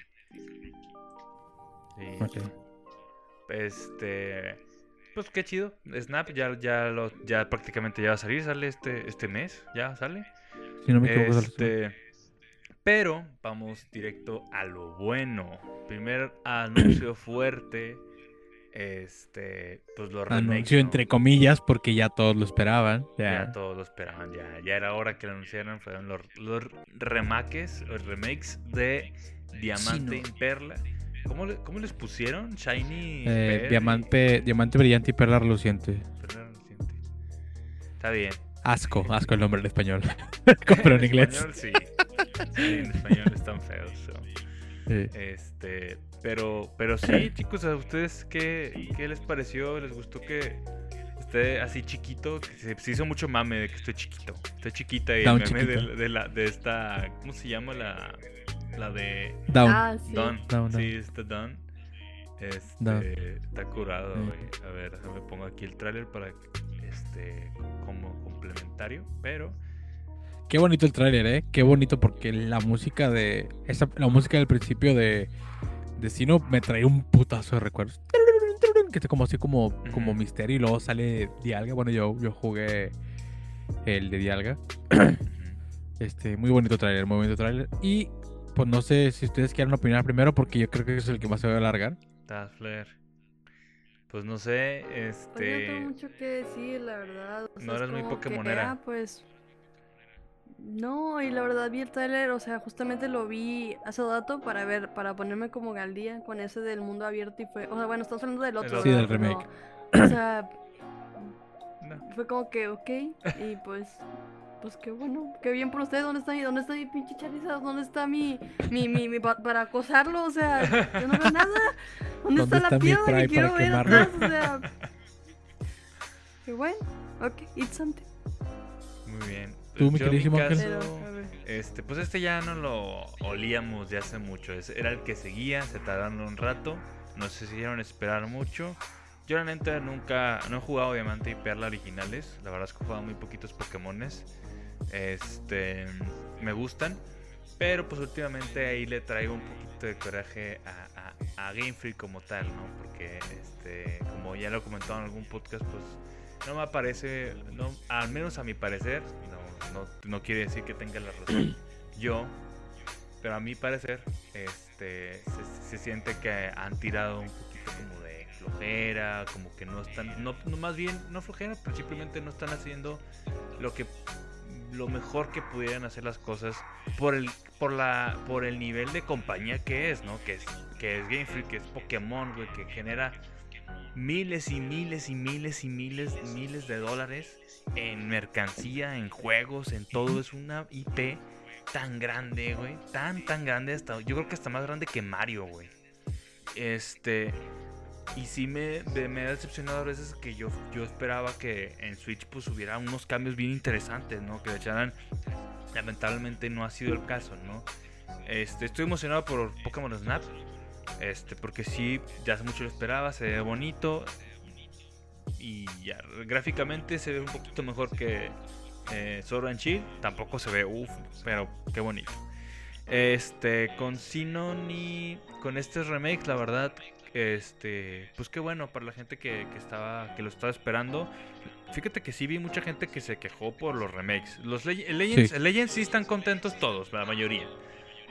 Este. Pues qué chido. Snap ya, ya, lo, ya prácticamente ya va a salir. Sale este, este mes. Ya sale. Si no me equivoco, este, Pero vamos directo a lo bueno. Primer anuncio *clears throat* fuerte este, pues lo Anuncio entre comillas porque ya todos lo esperaban. Ya, todos lo esperaban, ya, ya era hora que lo anunciaran. Fueron los, los remakes, los remakes de Diamante y Perla. ¿Cómo, ¿Cómo, les pusieron? Shiny. Eh, diamante, diamante brillante y perla reluciente. Perla reluciente. Está bien. Asco, asco el nombre en español. *laughs* *laughs* Pero en, inglés. Español, sí. en español están feos. Este, pero, pero sí, *clears throat* chicos, ¿a ustedes qué, qué les pareció? ¿Les gustó que esté así chiquito? Que se, hizo mucho mame de que estoy chiquito. Estoy chiquita y el meme de, la, de esta. ¿Cómo se llama la, la de. Down. Ah, sí. Down. Sí, está Down. Este, está curado, A ver, me pongo aquí el tráiler para este como complementario, pero Qué bonito el tráiler, ¿eh? Qué bonito porque la música de... Esa, la música del principio de, de Sino me trae un putazo de recuerdos. Que es como así como, como misterio y luego sale Dialga. Bueno, yo, yo jugué el de Dialga. este, muy bonito tráiler, muy bonito tráiler. Y pues no sé si ustedes quieren opinar primero porque yo creo que es el que más se va a alargar. Dazzler. Pues no sé, este... Pues no tengo mucho que decir, la verdad. no eres muy Pokémonera. Ah, pues no, y la verdad vi el trailer, o sea, justamente lo vi hace dato para ver, para ponerme como al día con ese del mundo abierto y fue, o sea, bueno, estamos hablando del otro. Sí, del remake. o sea, fue como que, ok, y pues, pues qué bueno, qué bien por ustedes, ¿dónde está mi, dónde está mi pinche Charizard? ¿Dónde está mi, mi, mi, mi para acosarlo? O sea, yo no veo nada. ¿Dónde, está, la piedra que quiero ver atrás? O sea, qué bueno, ok, it's something. Muy bien. ¿Tú, mi este, pues este ya no lo olíamos de hace mucho. Era el que seguía, se tardaron un rato. Nos hicieron esperar mucho. Yo realmente nunca, no he jugado Diamante y Perla originales. La verdad es que he jugado muy poquitos Pokémones. Este, me gustan. Pero pues últimamente ahí le traigo un poquito de coraje a, a, Game Freak como tal, ¿no? Porque, este, como ya lo he comentado en algún podcast, pues no me parece, no, al menos a mi parecer, no, no, quiere decir que tenga la razón *clears throat* yo, pero a mi parecer, este, se, siente que han tirado un poquito como de flojera, como que no están, no, más bien, no flojera, pero simplemente no están haciendo lo que lo mejor que pudieran hacer las cosas por el por la por el nivel de compañía que es, ¿no? Que es que es Game Freak, que es Pokémon, güey, que genera miles y miles y miles y miles y miles de dólares en mercancía, en juegos, en todo. Es una IP tan grande, güey. Tan, tan grande. Hasta, yo creo que hasta más grande que Mario, güey. Este. Y sí me, me ha decepcionado a veces que yo, yo esperaba que en Switch pues hubiera unos cambios bien interesantes, ¿no? Que le echaran. Lamentablemente no ha sido el caso, ¿no? Este, estoy emocionado por Pokémon Snap. Este, porque sí, ya hace mucho lo esperaba, se ve bonito. Y ya, gráficamente se ve un poquito mejor que eh, Sword and Shield. Tampoco se ve uff, pero qué bonito. Este, con Sinoni, con estos remakes, la verdad, este, pues qué bueno para la gente que, estaba, que lo estaba esperando. Fíjate que sí vi mucha gente que se quejó por los remakes. Los Legends, sí. Legends sí están contentos todos, la mayoría.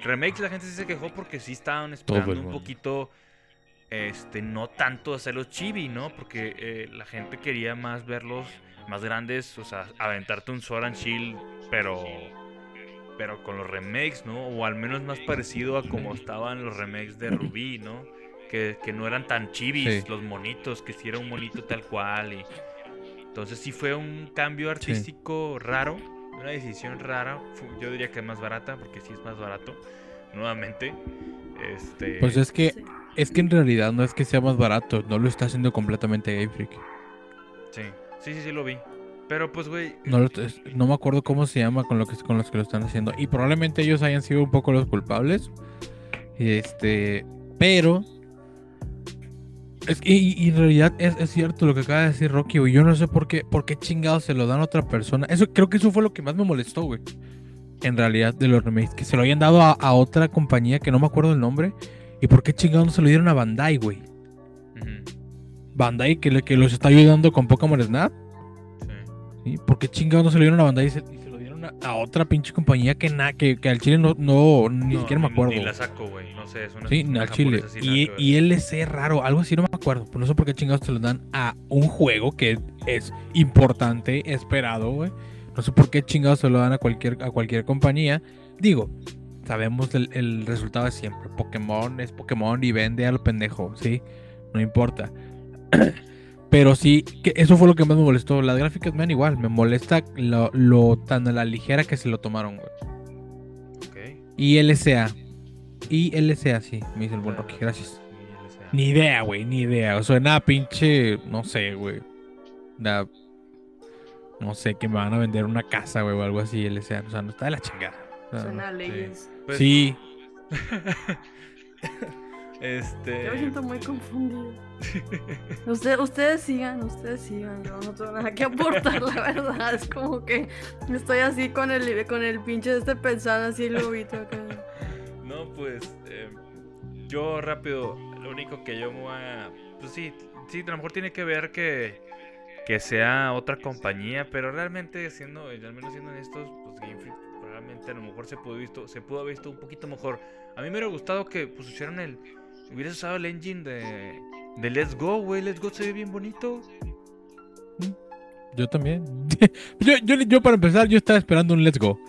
Remakes la gente sí se quejó porque sí estaban esperando un poquito, este, no tanto hacerlos chibi, ¿no? Porque eh, la gente quería más verlos más grandes, o sea, aventarte un Sword and Shield, pero pero con los remakes, ¿no? O al menos más parecido a como estaban los remakes de Ruby, ¿no? Que, no eran tan chivis los monitos, que si era un monito tal cual. Y... Entonces sí fue un cambio artístico raro, una decisión rara. Yo diría que más barata, porque sí es más barato. Nuevamente. Este... Pues es que, es que en realidad no es que sea más barato, no lo está haciendo completamente Game Freak. Sí, sí, sí, sí lo vi. Pero pues, güey. No, me acuerdo cómo se llama con, lo que, con los que lo están haciendo. Y probablemente ellos hayan sido un poco los culpables. Este. Pero. Es, y, en realidad es, cierto lo que acaba de decir Rocky, güey. Yo no sé por qué, por qué chingados se lo dan a otra persona. Eso, creo que eso fue lo que más me molestó, güey. En realidad, de los remakes. Que se lo hayan dado a, otra compañía que no me acuerdo el nombre. ¿Y por qué chingados no se lo dieron a Bandai, güey? Bandai que, que los está ayudando con Pokémon Snap. ¿Por qué chingados no se lo dieron a Bandai y se, lo a, otra pinche compañía que, na, que, al Chile no, no ni siquiera me acuerdo? Ni la saco, güey. No sé, es una. Sí, al Chile. Y, y LC raro, algo así no me acuerdo. No sé por qué chingados se lo dan a un juego que es importante, esperado, güey. No sé por qué chingados se lo dan a cualquier, a cualquier compañía. Digo, sabemos el, el resultado de siempre. Pokémon es Pokémon y vende a lo pendejo, ¿sí? No importa. *clears throat* Pero sí, que eso fue lo que más me molestó. Las gráficas me dan igual. Me molesta lo, tan a la ligera que se lo tomaron, güey. Ok. Y LSA. Y LSA, sí, me dice el buen Rocky. Gracias. Ni idea, güey, ni idea. O sea, nada pinche. No sé, güey. Nada. No sé, que me van a vender una casa, güey, o algo así, LSA. O sea, no está de la chingada. Suena leyes. Sí. *laughs* este. Yo me siento muy confundido. Ustedes sigan, ustedes sigan. No tengo nada que aportar, la verdad. Es como que estoy así con el, con el pinche este pensando así lobito acá. No, pues eh, yo rápido, lo único que yo me voy a... Pues sí, sí, a lo mejor tiene que ver que, que sea otra compañía, pero realmente siendo, al menos siendo estos, pues Game Freak realmente a lo mejor se pudo, visto, se pudo haber visto un poquito mejor. A mí me hubiera gustado que pues el... Hubiera usado el engine de de Let's Go, güey. Let's Go se ve bien bonito. Yo también. *laughs* yo, yo, yo, para empezar, yo estaba esperando un Let's Go.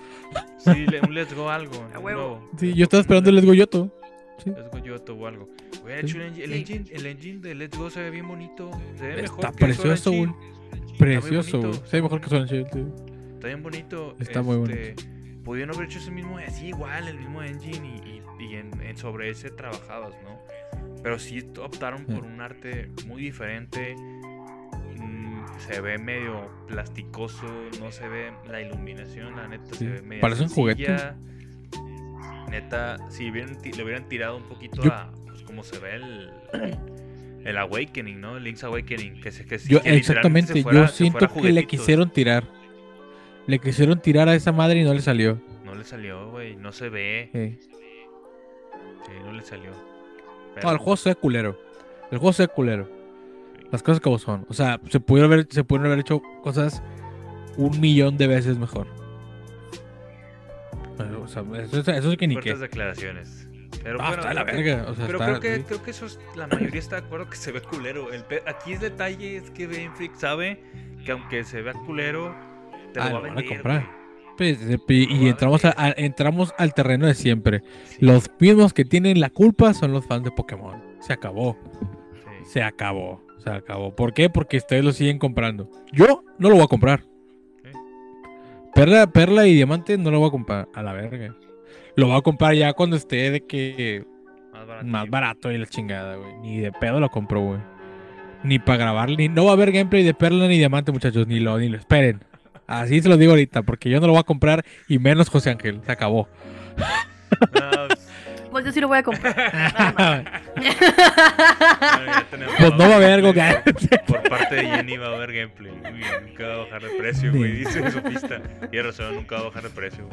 Sí, un Let's Go algo. *laughs* Sí, yo estaba esperando el Let's Go Yoto. Sí. Let's Go Yoto o algo. el, engine, el, engine, de Let's Go se ve bien bonito. Se ve mejor Está precioso, güey. Precioso, güey. Se ve mejor que Sonic. Está bien bonito. Está muy bonito. Pudieron haber hecho ese mismo, así igual, el mismo engine y, y, en, sobre ese trabajabas, ¿no? Pero sí optaron por un arte muy diferente. Mm, se ve medio plasticoso, no se ve la iluminación, la neta se ve medio. Parece un juguete. Neta, si le hubieran tirado un poquito a pues, como se ve el, el Awakening, ¿no? El Link's Awakening. Que se, que, yo, exactamente, yo siento que le quisieron tirar. Le quisieron tirar a esa madre y no le salió. No le salió, güey, no se ve. sí no le salió. No, el juego se ve culero. El juego se ve culero. Las cosas como son. O sea, se pudieron haber, se pudieron haber hecho cosas un millón de veces mejor. O sea, eso, eso es que ni qué. declaraciones. Pero, ah, está la verga. O sea, pero creo, que, creo que eso es, la mayoría está de acuerdo que se ve culero. El aquí el detalle es que Ben Freak sabe que aunque se vea culero, te lo ah, va a vender. A comprar. Y entramos, entramos al terreno de siempre. Los mismos que tienen la culpa son los fans de Pokémon. Se acabó. Se acabó. Se acabó. ¿Por qué? Porque ustedes lo siguen comprando. Yo no lo voy a comprar. Perla, perla y diamante no lo voy a comprar. A la verga. Lo voy a comprar ya cuando esté de que. Más barato, y la chingada, güey. Ni de pedo lo compro, güey. Ni para grabar. Ni, no va a haber gameplay de perla ni diamante, muchachos. Ni lo, ni lo esperen. Así se lo digo ahorita, porque yo no lo voy a comprar y menos José Ángel. Se acabó. *laughs* Pues yo sí lo voy a comprar. *laughs* pues no va a haber algo que... Por parte de Jenny va a haber gameplay. nunca va a bajar de precio, güey. Dice su pista. Y razón, nunca va a bajar de precio.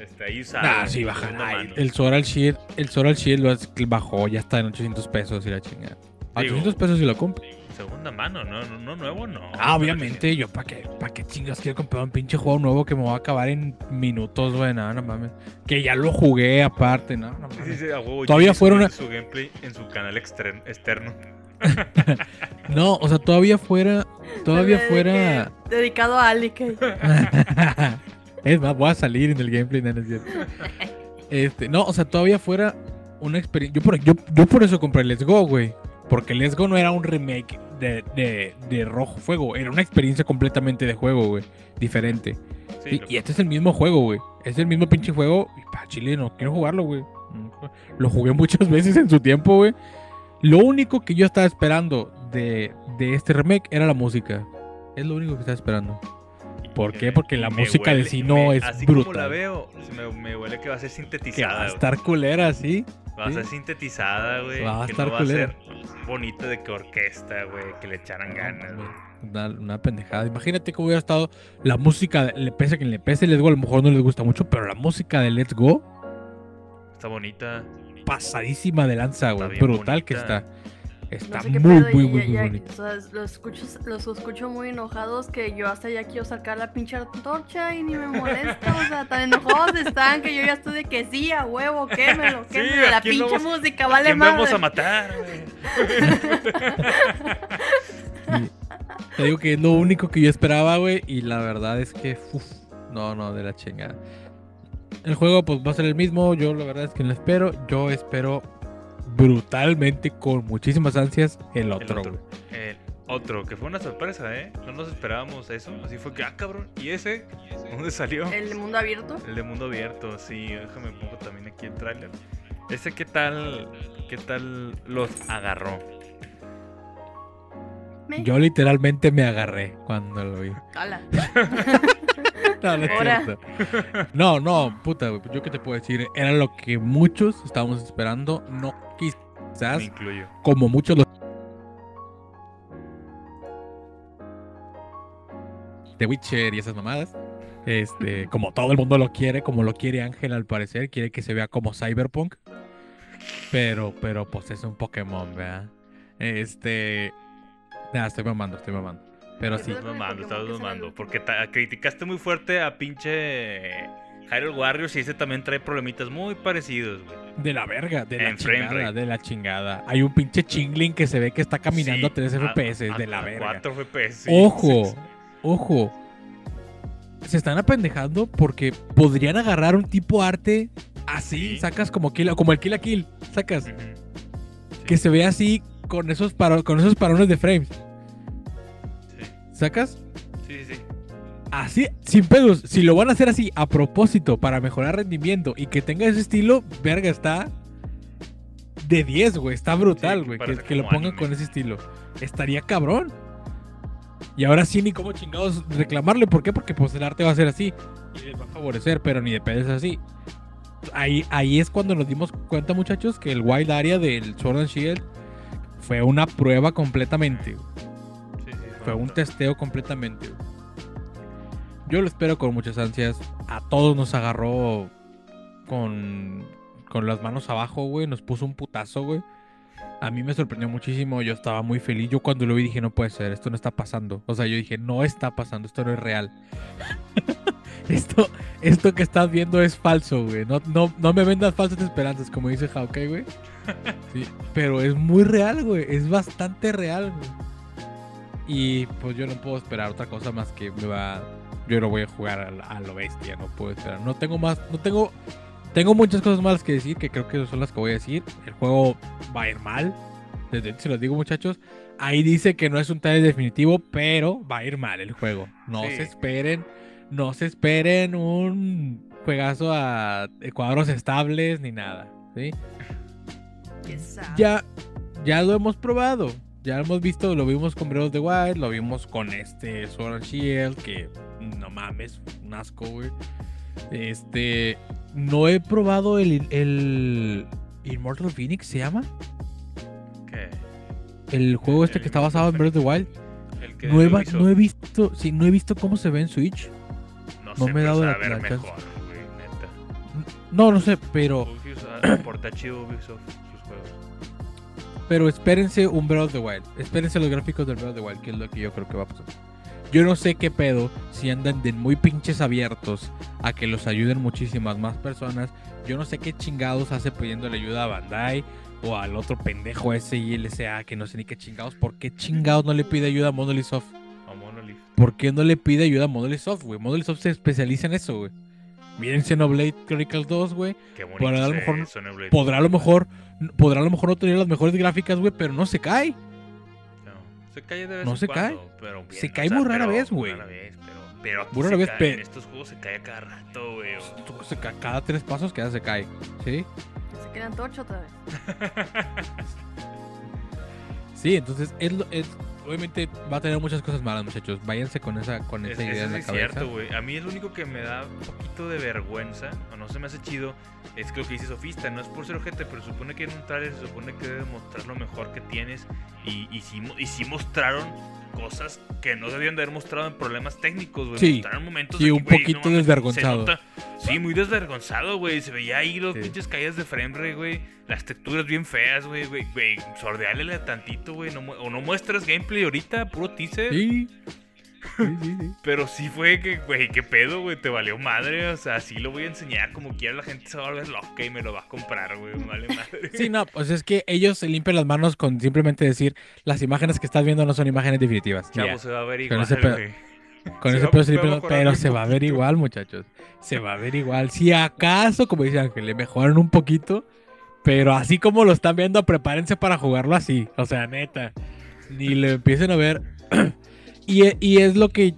Este, ahí Ah, sí, baja. el Soral Shield, el Soral Shield bajó, ya está en 800 pesos y la chingada. 800 pesos y lo compro. Segunda mano, no, no, nuevo, no. Ah, obviamente, yo para qué, para qué chingas quiero comprar un pinche juego nuevo que me va a acabar en minutos, güey, no, no mames. Que ya lo jugué aparte, no, no mames. Todavía fueron su gameplay en su canal externo. *laughs* no, o sea, todavía fuera, todavía fuera. Dedicado a Ali, *laughs* Es más, voy a salir en el gameplay, no, es cierto. Este, no, o sea, todavía fuera una experiencia. Yo por, yo, yo por eso compré Let's Go, güey. Porque Let's Go no era un remake de, de, Rojo Fuego. Era una experiencia completamente de juego, güey. Diferente. y, este es el mismo juego, güey. Es el mismo pinche juego. Y para Chile no quiero jugarlo, güey. Lo jugué muchas *laughs* veces en su tiempo, güey. Lo único que yo estaba esperando de, de este remake era la música. Es lo único que estaba esperando. ¿Por qué? Porque la música de sí no es así brutal. Como la veo, me, huele que va a ser sintetizada. Que va a estar culera, ¿sí? Va a ser sintetizada, güey. Va a estar no va a ser bonito de que orquesta, güey, que le echaran ganas, Una, una, pendejada. Imagínate que hubiera estado la música, le pese a quien le pese Let's Go, a lo mejor no les gusta mucho, pero la música de Let's Go está bonita. Pasadísima de lanza, güey. Brutal que está. Está muy, muy, muy, muy, bonito. O sea, los escucho, los escucho muy enojados que yo hasta ya quiero sacar la pinche antorcha y ni me molesto. o sea, tan enojados están que yo ya estoy de que sí, a huevo, quémelo, quémelo. Sí, la pinche música, vale más. vamos a matar, *laughs* Te digo que es lo único que yo esperaba, güey. Y la verdad es que, uf, no, no, de la chingada. El juego, pues va a ser el mismo. Yo, la verdad es que no espero. Yo espero brutalmente, con muchísimas ansias, el otro. El otro, que fue una sorpresa, ¿eh? No nos esperábamos eso. Así fue que, ah, cabrón. ¿Y ese? ¿Dónde salió? ¿El de mundo abierto? El de mundo abierto, sí. Déjame pongo también aquí el tráiler. ¿Ese qué tal, qué tal los agarró? Yo literalmente me agarré cuando lo vi. *laughs* no, no, no, no, puta, yo qué te puedo decir. Era lo que muchos estábamos esperando. No quizás, como muchos los... The Witcher y esas mamadas. Este, *laughs* como todo el mundo lo quiere, como lo quiere Ángel al parecer, quiere que se vea como Cyberpunk. Pero, pero pues es un Pokémon, ¿verdad? Este. Nada, estoy mamando, estoy mamando. Pero sí. Estás mamando, estás mamando. Porque criticaste muy fuerte a pinche Hyrule Warriors y ese también trae problemitas muy parecidos, güey. De la verga, de la chingada, de la chingada. Hay un pinche chingling que se ve que está caminando a 3 FPS, de la verga. 4 FPS. Ojo, ojo. Se están apendejando porque podrían agarrar un tipo arte así, sacas como, como el Kill a Kill, sacas. Que se ve así con esos, con esos parones de frames. ¿Sacas? Sí, sí, sí. Así, sin pedos, si lo van a hacer así a propósito para mejorar rendimiento y que tenga ese estilo, verga, está de 10, güey. Está brutal, güey. que, lo pongan con ese estilo. Estaría cabrón. Y ahora sí, ni como chingados reclamarle. ¿Por qué? Porque pues el arte va a ser así. Y les va a favorecer, pero ni de pedo es así. Ahí, ahí es cuando nos dimos cuenta, muchachos, que el Wild Area del Sword and Shield fue una prueba completamente. Fue un testeo completamente. Yo lo espero con muchas ansias. A todos nos agarró con, con las manos abajo, güey. Nos puso un putazo, güey. A mí me sorprendió muchísimo. Yo estaba muy feliz. Yo cuando lo vi dije, no puede ser, esto no está pasando. O sea, yo dije, no está pasando, esto no es real. *laughs* esto, esto que estás viendo es falso, güey. No, no, no me vendas falsas esperanzas, como dice Hawkeye, güey. Sí, pero es muy real, güey. Es bastante real, güey. Y pues yo no puedo esperar otra cosa más que me va yo no voy a jugar a, lo bestia, no puedo esperar. No tengo más, no tengo, tengo muchas cosas malas que decir, que creo que son las que voy a decir. El juego va a ir mal, desde se los digo muchachos. Ahí dice que no es un tal definitivo, pero va a ir mal el juego. No se esperen, no se esperen un juegazo a cuadros estables ni nada, ¿sí? Ya, ya lo hemos probado. Ya lo hemos visto, lo vimos con Breath of the Wild, lo vimos con este Sword and Shield, que no mames, un asco, güey. Este, no he probado el, el Immortal Phoenix, ¿se llama? ¿Qué? El juego este que está basado en Breath of the Wild. El que no, he, no he visto, sí, no he visto cómo se ve en Switch. No, me he dado la, mejor, No, no sé, pero. *clears throat* Porta chido Ubisoft sus juegos. Pero espérense un Breath of the Wild. Espérense los gráficos del Breath of the Wild, que es lo que yo creo que va a pasar. Yo no sé qué pedo si andan de muy pinches abiertos a que los ayuden muchísimas más personas. Yo no sé qué chingados hace pidiéndole ayuda a Bandai o al otro pendejo ese que no sé ni qué chingados. ¿Por qué chingados no le pide ayuda a Monolith Soft? A Monolith. ¿Por qué no le pide ayuda a Monolith Soft, güey? Monolith Soft se especializa en eso, güey. Miren Xenoblade Chronicles 2, güey. Podrá a lo mejor, podrá a lo mejor, podrá a lo mejor no tener las mejores gráficas, güey, pero no se cae. No, se cae de vez No se cae. se cae muy rara vez, güey. Pero, aquí se vez, cae, en estos juegos se cae cada rato, güey. Cada tres pasos que se cae, ¿sí? Se quedan torcho otra vez. *laughs* sí, entonces es, es, obviamente va a tener muchas cosas malas, muchachos. Váyanse con esa, con esa idea en la es cabeza. cierto, güey. A mí lo único que me da un poquito de vergüenza, o no se me hace chido, es que lo que dice Sofista. No es por ser ojete, pero supone que en un trailer se supone que debe mostrar lo mejor que tienes. Y, y, sí, y sí mostraron cosas que no debían de haber mostrado en problemas técnicos, güey. Sí, momentos sí un poquito desvergonzado. sí, muy desvergonzado, güey. Se veía ahí los pinches caídas de frame, güey. Las texturas bien feas, güey, güey. Sordeálele tantito, güey. o no muestras gameplay ahorita, puro teaser. Sí. *laughs* Pero sí fue que, güey, qué pedo, güey, te valió madre. O sea, sí lo voy a enseñar como quiera. La gente se va a volver loca y me lo va a comprar, güey. Vale madre. Sí, no, pues es que ellos se limpian las manos con simplemente decir las imágenes que estás viendo no son imágenes definitivas. Chavo, se va a ver igual. Con ese pedo, con ese pedo se pero se va a ver igual, muchachos. Se va a ver igual. Si acaso, como dice Ángel, le mejoran un poquito. Pero así como lo están viendo, prepárense para jugarlo así. O sea, neta. Ni le empiecen a ver. *clears throat* Y, es lo que,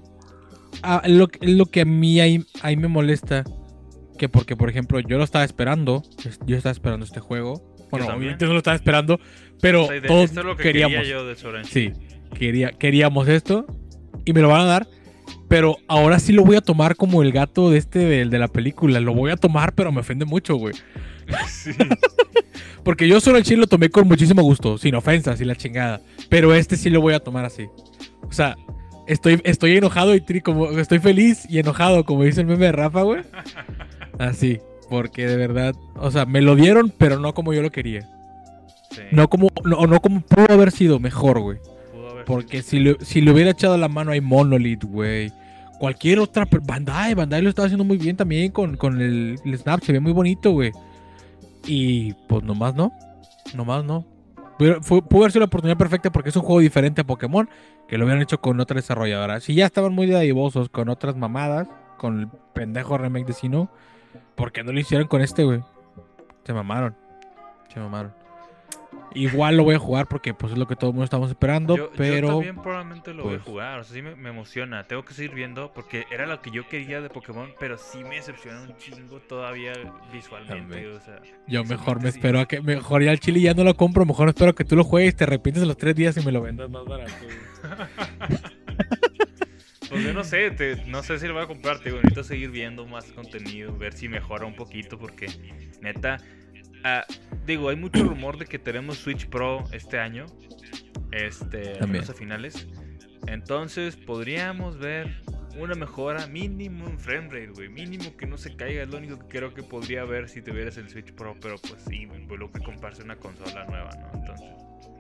a, lo, lo, que a mí ahí, me molesta. Que porque, por ejemplo, yo lo estaba esperando. Yo estaba esperando este juego. Bueno, obviamente no lo estaba esperando. Pero todos queríamos. sí, quería, queríamos esto. Y me lo van a dar. Pero ahora sí lo voy a tomar como el gato de este de, de la película. Lo voy a tomar, pero me ofende mucho, güey. *laughs* Sí. *laughs* Porque yo solo el chile lo tomé con muchísimo gusto, sin ofensas y la chingada. Pero este sí lo voy a tomar así. O sea, Estoy, estoy enojado y tri, como estoy feliz y enojado, como dice el meme de Rafa, güey. *laughs* Así, porque de verdad, o sea, me lo dieron, pero no como yo lo quería. No como no, no como pudo haber sido mejor, güey. Porque si le, si le hubiera echado la mano a Monolith, güey. Cualquier otra. Bandai, Bandai lo estaba haciendo muy bien también con, con el, el, Snap. Se ve muy bonito, güey. Y pues nomás no. Nomás no. Pudo haber sido la oportunidad perfecta porque es un juego diferente a Pokémon que lo hubieran hecho con otra desarrolladora. Si ya estaban muy dadivosos con otras mamadas, con el pendejo remake de Sino, ¿por qué no lo hicieron con este, güey? Se mamaron. Se mamaron. Igual lo voy a jugar porque pues es lo que todo el mundo estamos esperando, pero... Yo también probablemente lo voy a pues jugar, o sea, sí me, emociona. Tengo que seguir viendo porque era lo que yo quería de Pokémon, pero sí me decepciona un chingo todavía visualmente, o sea... Yo mejor me espero a que... Mejor ya el chile ya no lo compro, mejor espero que tú lo juegues, te arrepientes los tres días y me lo vendas más barato. *laughs* pues yo no sé, no sé si lo voy a comprar, te necesito seguir viendo más contenido, ver si mejora un poquito porque neta Ah, digo, hay mucho rumor de que tenemos Switch Pro este año. Este, a finales. Entonces podríamos ver una mejora mínimo en frame rate, güey. Mínimo que no se caiga. Es lo único que creo que podría haber si tuvieras el Switch Pro. Pero pues sí, pues lo que comprarse una consola nueva, ¿no? Entonces.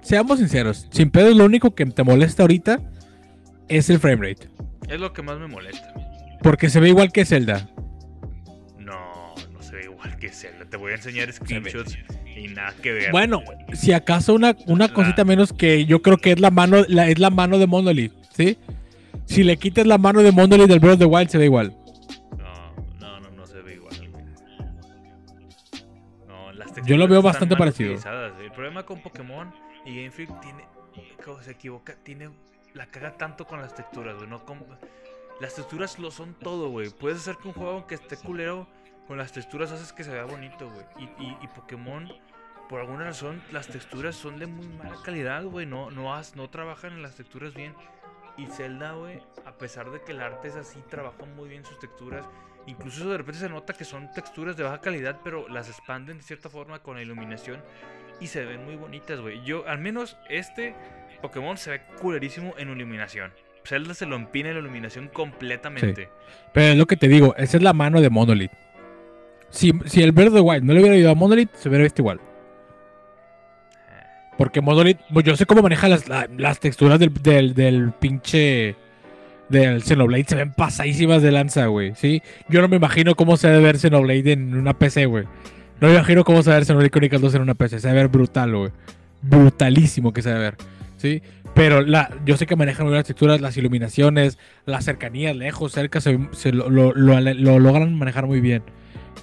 Seamos sinceros. Sin pedo, lo único que te molesta ahorita es el frame rate. Es lo que más me molesta. Porque se ve igual que Zelda que Te voy a enseñar *laughs* screenshots y nada que ver. Bueno, si acaso una, una cosita menos que yo creo que es la mano, la, es la mano de Monolith, ¿sí? Si le quitas la mano de Monolith del Breath of the Wild, se ve igual. No, no, no, no se ve igual. No, las yo lo veo bastante parecido. El problema con Pokémon y Game Freak tiene, se equivoca, tiene, la caga tanto con las texturas, güey. No las texturas lo son todo, güey. Puedes hacer que un juego que esté culero con las texturas haces que se vea bonito, güey. Y, y, Pokémon, por alguna razón, las texturas son de muy mala calidad, güey. No, no, no trabajan en las texturas bien. Y Zelda, güey, a pesar de que el arte es así, trabaja muy bien sus texturas. Incluso de repente se nota que son texturas de baja calidad, pero las expanden de cierta forma con la iluminación y se ven muy bonitas, güey. Yo, al menos este Pokémon se ve culerísimo en iluminación. Zelda se lo empina en la iluminación completamente. Pero es lo que te digo, esa es la mano de Monolith. Si, si el Breath of no le hubiera ayudado a Monolith, se hubiera visto igual. Porque Monolith, pues, yo sé cómo maneja las, las texturas del, del, del, pinche. Del Xenoblade. Se ven pasadísimas de lanza, güey. ¿sí? Yo no me imagino cómo se debe ver Xenoblade en una PC, güey. No me imagino cómo se debe ver Xenoblade Chronicles 2 en una PC. Se debe ver brutal, güey. Brutalísimo que se debe ver. ¿Sí? Pero la, yo sé que manejan muy las texturas, las iluminaciones, las cercanías, lejos, cerca, se, lo, lo, lo, logran manejar muy bien.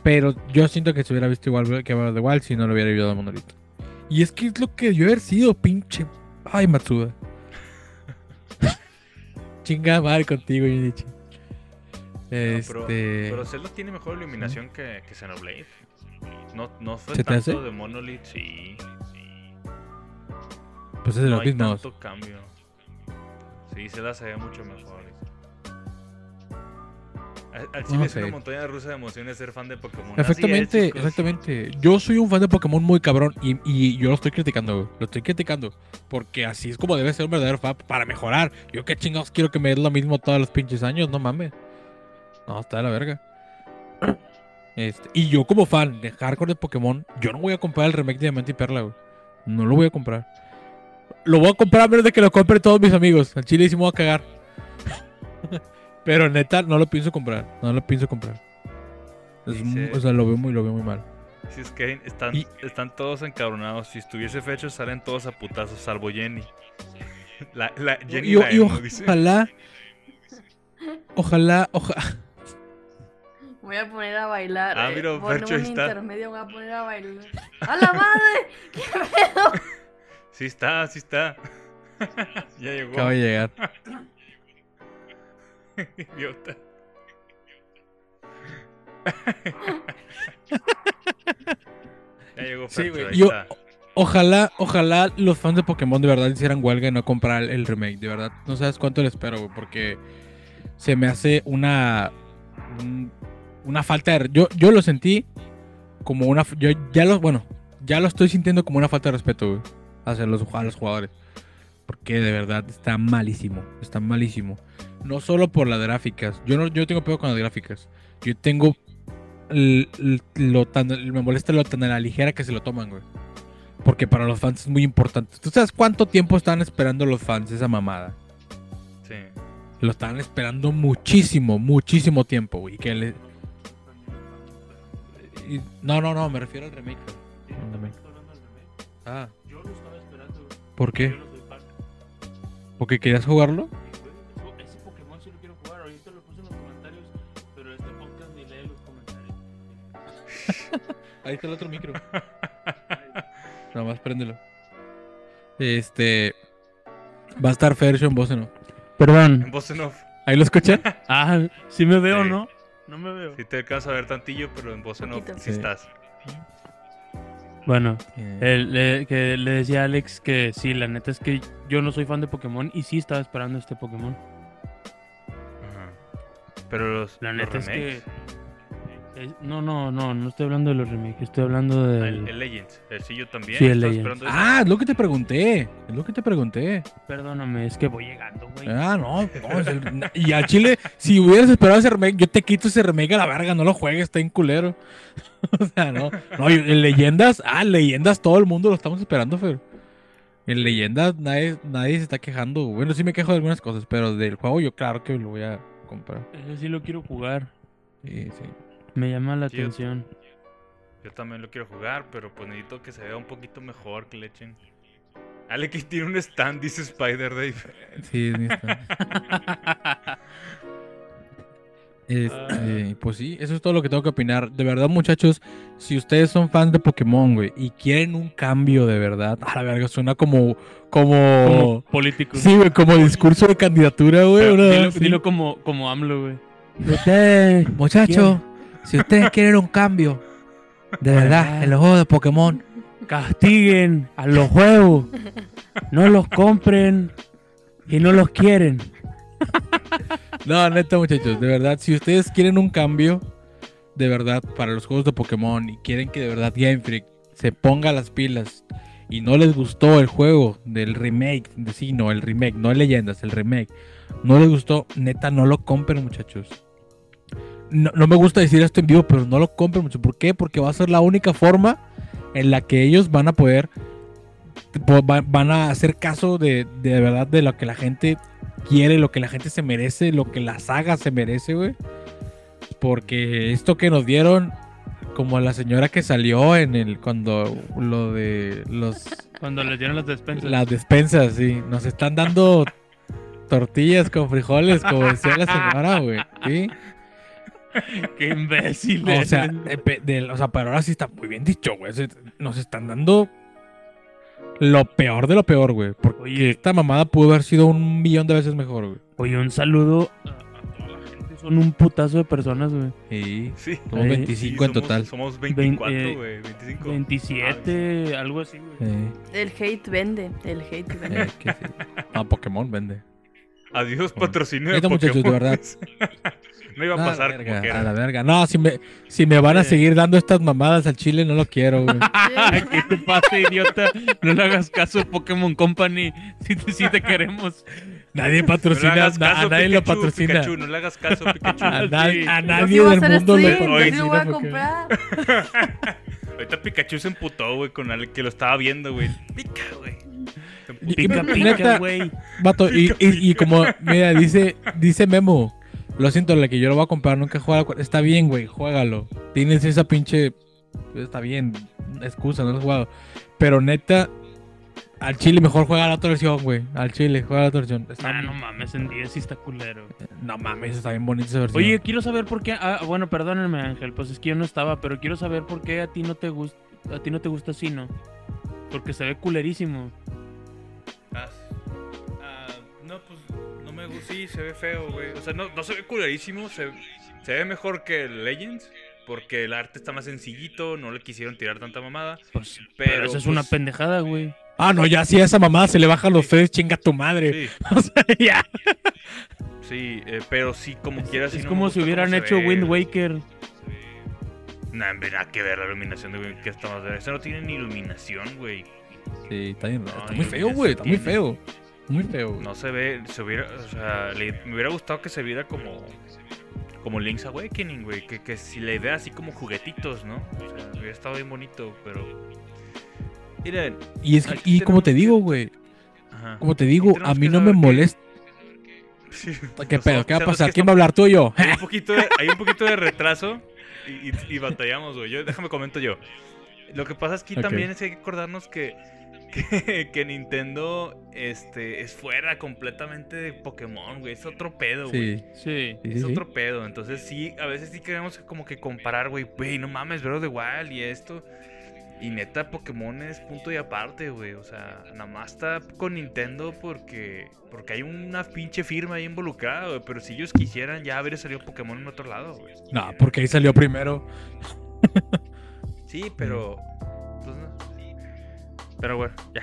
Pero yo siento que se hubiera visto igual que Breath of the Wild si no lo hubiera ayudado a Monolith. Y es que es lo que debió haber sido, pinche. Ay, Matsuda. *laughs* Chinga madre contigo, Yunichi. Este... pero, pero, Zelda tiene mejor iluminación que, que Xenoblade. No, no fue tanto de Monolith, sí. Pues es de no los mismos. Tanto cambio. Sí, Zelda se ve mucho mejor. Al chile es una montaña rusa de emociones ser fan de Pokémon. Exactamente, exactamente. Yo soy un fan de Pokémon muy cabrón y, y, yo lo estoy criticando, Lo estoy criticando. Porque así es como debe ser un verdadero fan para mejorar. Yo qué chingados quiero que me dé lo mismo todos los pinches años, no mames. No, está de la verga. Este, y yo como fan de hardcore de Pokémon, yo no voy a comprar el remake de Diamante y Perla, güey. No lo voy a comprar. Lo voy a comprar a menos de que lo compren todos mis amigos. Al chile sí me voy a cagar. *laughs* Pero neta, no lo pienso comprar. No lo pienso comprar. o sea, lo veo muy, lo veo muy mal. Si es que están, están todos encabronados. Si estuviese fecho, salen todos a putazos, salvo Jenny. *laughs* La, la Jenny y, ojalá. Ojalá, ojalá. Voy a poner a bailar. Ah, mira, eh, Fercho está. intermedio, voy a poner a bailar. ¡A la madre! *laughs* ¡Qué pedo! Sí está, sí está. *laughs* ya llegó. Acaba de llegar. Idiota. ya llegó sí, Yo, ojalá, ojalá los fans de Pokémon de verdad hicieran huelga y no comprar el remake. De verdad, no sabes cuánto le espero, güey, porque se me hace una. una falta de. Yo, yo lo sentí como una. Yo ya lo. Bueno, ya lo estoy sintiendo como una falta de respeto, güey, hacia los, a los jugadores. Porque de verdad está malísimo. Está malísimo. No solo por las gráficas. Yo no yo tengo peor con las gráficas. Yo tengo lo tan, me molesta lo tan a la ligera que se lo toman, güey. Porque para los fans es muy importante. ¿Tú sabes cuánto tiempo están esperando los fans esa mamada? Sí. Lo están esperando muchísimo, muchísimo tiempo, güey. Que le... No, no, no, me refiero al remake. Ah. Yo lo estaba esperando. ¿Por qué? ¿Porque querías jugarlo? Ahí está el otro micro. *laughs* Nada más préndelo. Este. Va a estar Fercho en voz en off. Perdón. En voz en off. ¿Ahí lo escuchan? *laughs* ah, sí me veo, ¿no? No me veo. Sí te alcanzo a ver tantillo, pero en voz en off sí, estás. Bueno, le, que le decía a Alex que sí, la neta es que yo no soy fan de Pokémon y sí estaba esperando este Pokémon. Ajá. Pero los, la neta es que no, no, no, no estoy hablando de los remakes, estoy hablando de... El, el, Legends, el sí yo también. Sí, el Legends. Ah, es lo que te pregunté, es lo que te pregunté. Perdóname, es que voy llegando, güey. Ah, no, no y a Chile, si hubieras esperado ese remake, yo te quito ese remake a la verga, no lo juegues, está en culero. *laughs* o sea, no, no, en Leyendas, ah, Leyendas, todo el mundo lo estamos esperando, Fer. En Leyendas nadie, nadie se está quejando, bueno, sí me quejo de algunas cosas, pero del juego yo claro que lo voy a comprar. Ese sí lo quiero jugar. Sí, sí. Me llama la atención. Yo, también lo quiero jugar, pero pues necesito que se vea un poquito mejor que le echen. Ale que tiene un stand, dice Spider Dave. *laughs* Sí, es mi stand. Este, pues sí, eso es todo lo que tengo que opinar. De verdad, muchachos, si ustedes son fans de Pokémon, güey, y quieren un cambio de verdad, a la verga, suena como. Como, político. Sí, güey, como discurso de candidatura, güey. Dilo, dilo, como, como AMLO, güey. Usted, muchacho, si ustedes quieren un cambio, de verdad, en los juegos de Pokémon, castiguen a los juegos. No los compren y no los quieren. No, neta, muchachos, de verdad, si ustedes quieren un cambio, de verdad, para los juegos de Pokémon y quieren que de verdad Game Freak se ponga las pilas y no les gustó el juego del remake, sí, no, el remake, no leyendas, el remake, no les gustó, neta, no lo compren, muchachos no, me gusta decir esto en vivo, pero no lo compren mucho. ¿Por qué? Porque va a ser la única forma en la que ellos van a poder, van a hacer caso de, de verdad de lo que la gente quiere, lo que la gente se merece, lo que la saga se merece, güey. Porque esto que nos dieron, como la señora que salió en el, cuando lo de los... Cuando les dieron las despensas. Las despensas, sí. Nos están dando tortillas con frijoles, como decía la señora, güey. ¿Sí? *laughs* Qué imbécil. O sea, o sea, pero ahora sí está muy bien dicho, güey. Nos están dando lo peor de lo peor, güey. Porque esta mamada pudo haber sido un millón de veces mejor, güey. Oye, un saludo a toda la gente. Son un putazo de personas, güey. Sí, sí. Somos 25 en total. Somos 24, eh, güey. 25. 27, algo así, güey. El hate vende. El hate vende. Eh, sí. Ah, Pokémon vende. Adiós, patrocinio de Pokémon. muchachos, de verdad. No iba a pasar como que A la verga. No, si me, si me van a seguir dando estas mamadas al chile, no lo quiero, güey. *laughs* ¿Qué te pasa, idiota? No le hagas caso a Pokémon Company. Si te, si te queremos. Nadie patrocina, no a nadie lo patrocina. Pikachu, no le hagas caso a Pikachu. A, a nadie del mundo le patrocina. lo voy a comprar. *laughs* Ahorita Pikachu se emputó, güey, con el que lo estaba viendo, güey. Pica, güey. Pica, pica, güey. Vato, y, y, y, como, mira, dice, dice Memo, lo siento, la que yo lo voy a comprar, nunca juega. Está bien, güey, juégalo. Tienes esa pinche. Está bien, excusa, no lo has jugado. Pero neta, al chile mejor juega la otra versión, güey. Al chile, juega la otra versión. Está... no mames, en 10 sí está culero. No mames, está bien bonita esa versión. Oye, quiero saber por qué. Ah, bueno, perdónenme, Ángel, pues es que yo no estaba, pero quiero saber por qué a ti no te gusta. A ti no te gusta así, ¿no? Porque se ve culerísimo. Ah, sí, se ve feo, güey. O sea, no, no se ve culerísimo, se, se ve mejor que Legends. Porque el arte está más sencillito, no le quisieron tirar tanta mamada. Pues, pero, eso es una pues, pendejada, güey. Ah, no, ya sí, a esa mamada se le bajan los feos, chinga tu madre. Sí. *laughs* O sea, ya. Sí, eh, pero sí, como quieras. Es como si hubieran hecho Wind Waker. Nah, nada que ver la iluminación de Wind Waker. Eso no tiene ni iluminación, güey. Sí, está, bien, está muy feo, güey. Está muy feo. Muy feo. No se ve, se hubiera, o sea, me hubiera gustado que se viera como como Link's Awakening, güey, que, que si la idea así como juguetitos, ¿no? O sea, hubiera estado bien bonito, pero Miren, y es y como te digo, güey. Como te digo, a mí no me molesta. ¿Qué pedo? ¿Qué va a pasar? ¿Quién va a hablar tú o yo? Hay un *laughs* poquito de, hay un poquito de retraso y, y, batallamos, güey. Déjame comento yo. Lo que pasa es que también es que hay que acordarnos que que, Nintendo este, es fuera completamente de Pokémon, güey. Es otro pedo, güey. Sí, sí. Es otro pedo. Entonces sí, a veces sí queremos como que comparar, güey. Güey, no mames, bro, de Wild y esto. Y neta, Pokémon es punto y aparte, güey. O sea, nada más está con Nintendo porque, porque hay una pinche firma ahí involucrada, güey. Pero si ellos quisieran, ya habría salido Pokémon en otro lado, güey. No, porque ahí salió primero. sí, pero pero bueno, ya.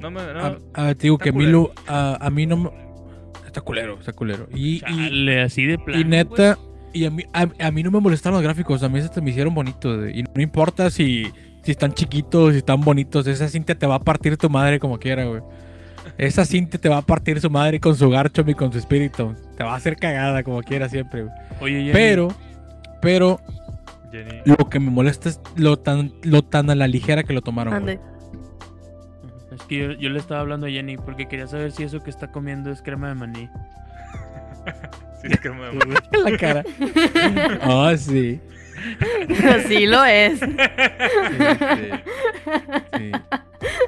No me. No, a, a, digo que a, a, mí no me. Está culero, está culero. Y, y así de plano, Y neta, y a mí, a, mí no me molestaron los gráficos, a mí se me hicieron bonitos. Y no importa si, si están chiquitos, si están bonitos, esa cinta te va a partir tu madre como quiera, güey. Esa cinta te va a partir su madre con su garchomp y con su espíritu. Te va a hacer cagada como quiera siempre, güey. Oye, Pero, pero, lo que me molesta es lo tan, lo tan a la ligera que lo tomaron. Es que yo, le estaba hablando a Jenny porque quería saber si eso que está comiendo es crema de maní. *laughs* sí, es crema de maní. *laughs* la cara. Oh, *laughs* sí. Sí lo es. Sí, sí,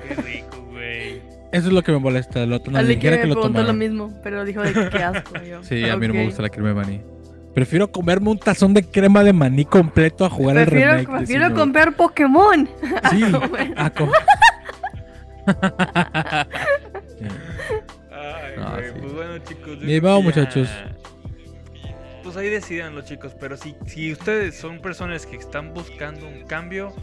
Qué rico, güey. Eso es lo que me molesta, lo tan a la ligera que, que lo tomaron. lo mismo, pero dijo de qué asco. Yo. Sí, a mí no me gusta la crema de maní. Prefiero comerme un tazón de crema de maní completo a jugar prefiero, el remake. Prefiero comprar Pokémon. Sí, *laughs* a comer. *laughs* Ay, no, Pues bueno, chicos. Y vamos, muchachos. Pues ahí decidan los chicos. Pero si, si ustedes son personas que están buscando un cambio,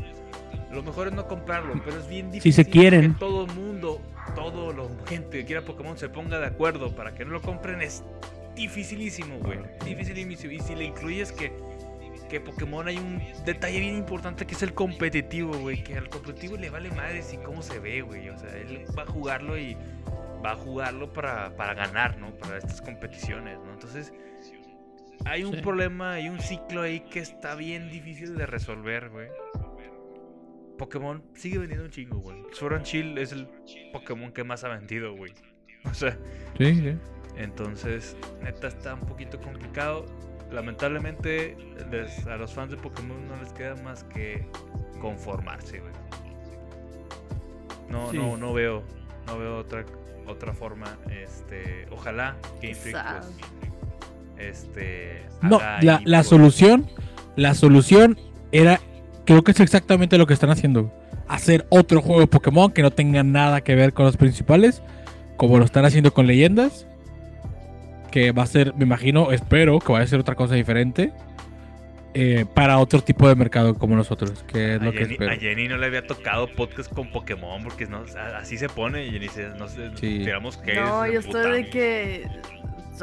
lo mejor es no comprarlo. Pero es bien difícil si se quieren. que todo el mundo, todo la gente que quiera Pokémon se ponga de acuerdo para que no lo compren. Es dificilísimo, güey. Dificilísimo. Y si le incluyes que, que Pokémon hay un detalle bien importante que es el competitivo, güey. Que al competitivo le vale madres y cómo se ve, güey. O sea, él va a jugarlo y va a jugarlo para, para ganar, ¿no? Para estas competiciones, ¿no? Entonces, hay un problema, hay un ciclo ahí que está bien difícil de resolver, güey. Pokémon sigue vendiendo un chingo, güey. Sword and Shield es el Pokémon que más ha vendido, güey. O sea. Sí, sí. Entonces, neta, está un poquito complicado. Lamentablemente, a los fans de Pokémon no les queda más que conformarse, güey. No, no, no veo, no veo otra, otra forma. Este, ojalá Game Freak, pues, este, no, la, la solución, la solución era, creo que es exactamente lo que están haciendo. Hacer otro juego de Pokémon que no tenga nada que ver con los principales, como lo están haciendo con leyendas. Que va a ser, me imagino, espero que vaya a ser otra cosa diferente. Eh, para otro tipo de mercado como nosotros, que es a lo Jenny, que espero. A Jenny no le había tocado podcast con Pokémon porque no, así se pone y Jenny dice, no sé, sí. que No, yo estoy de que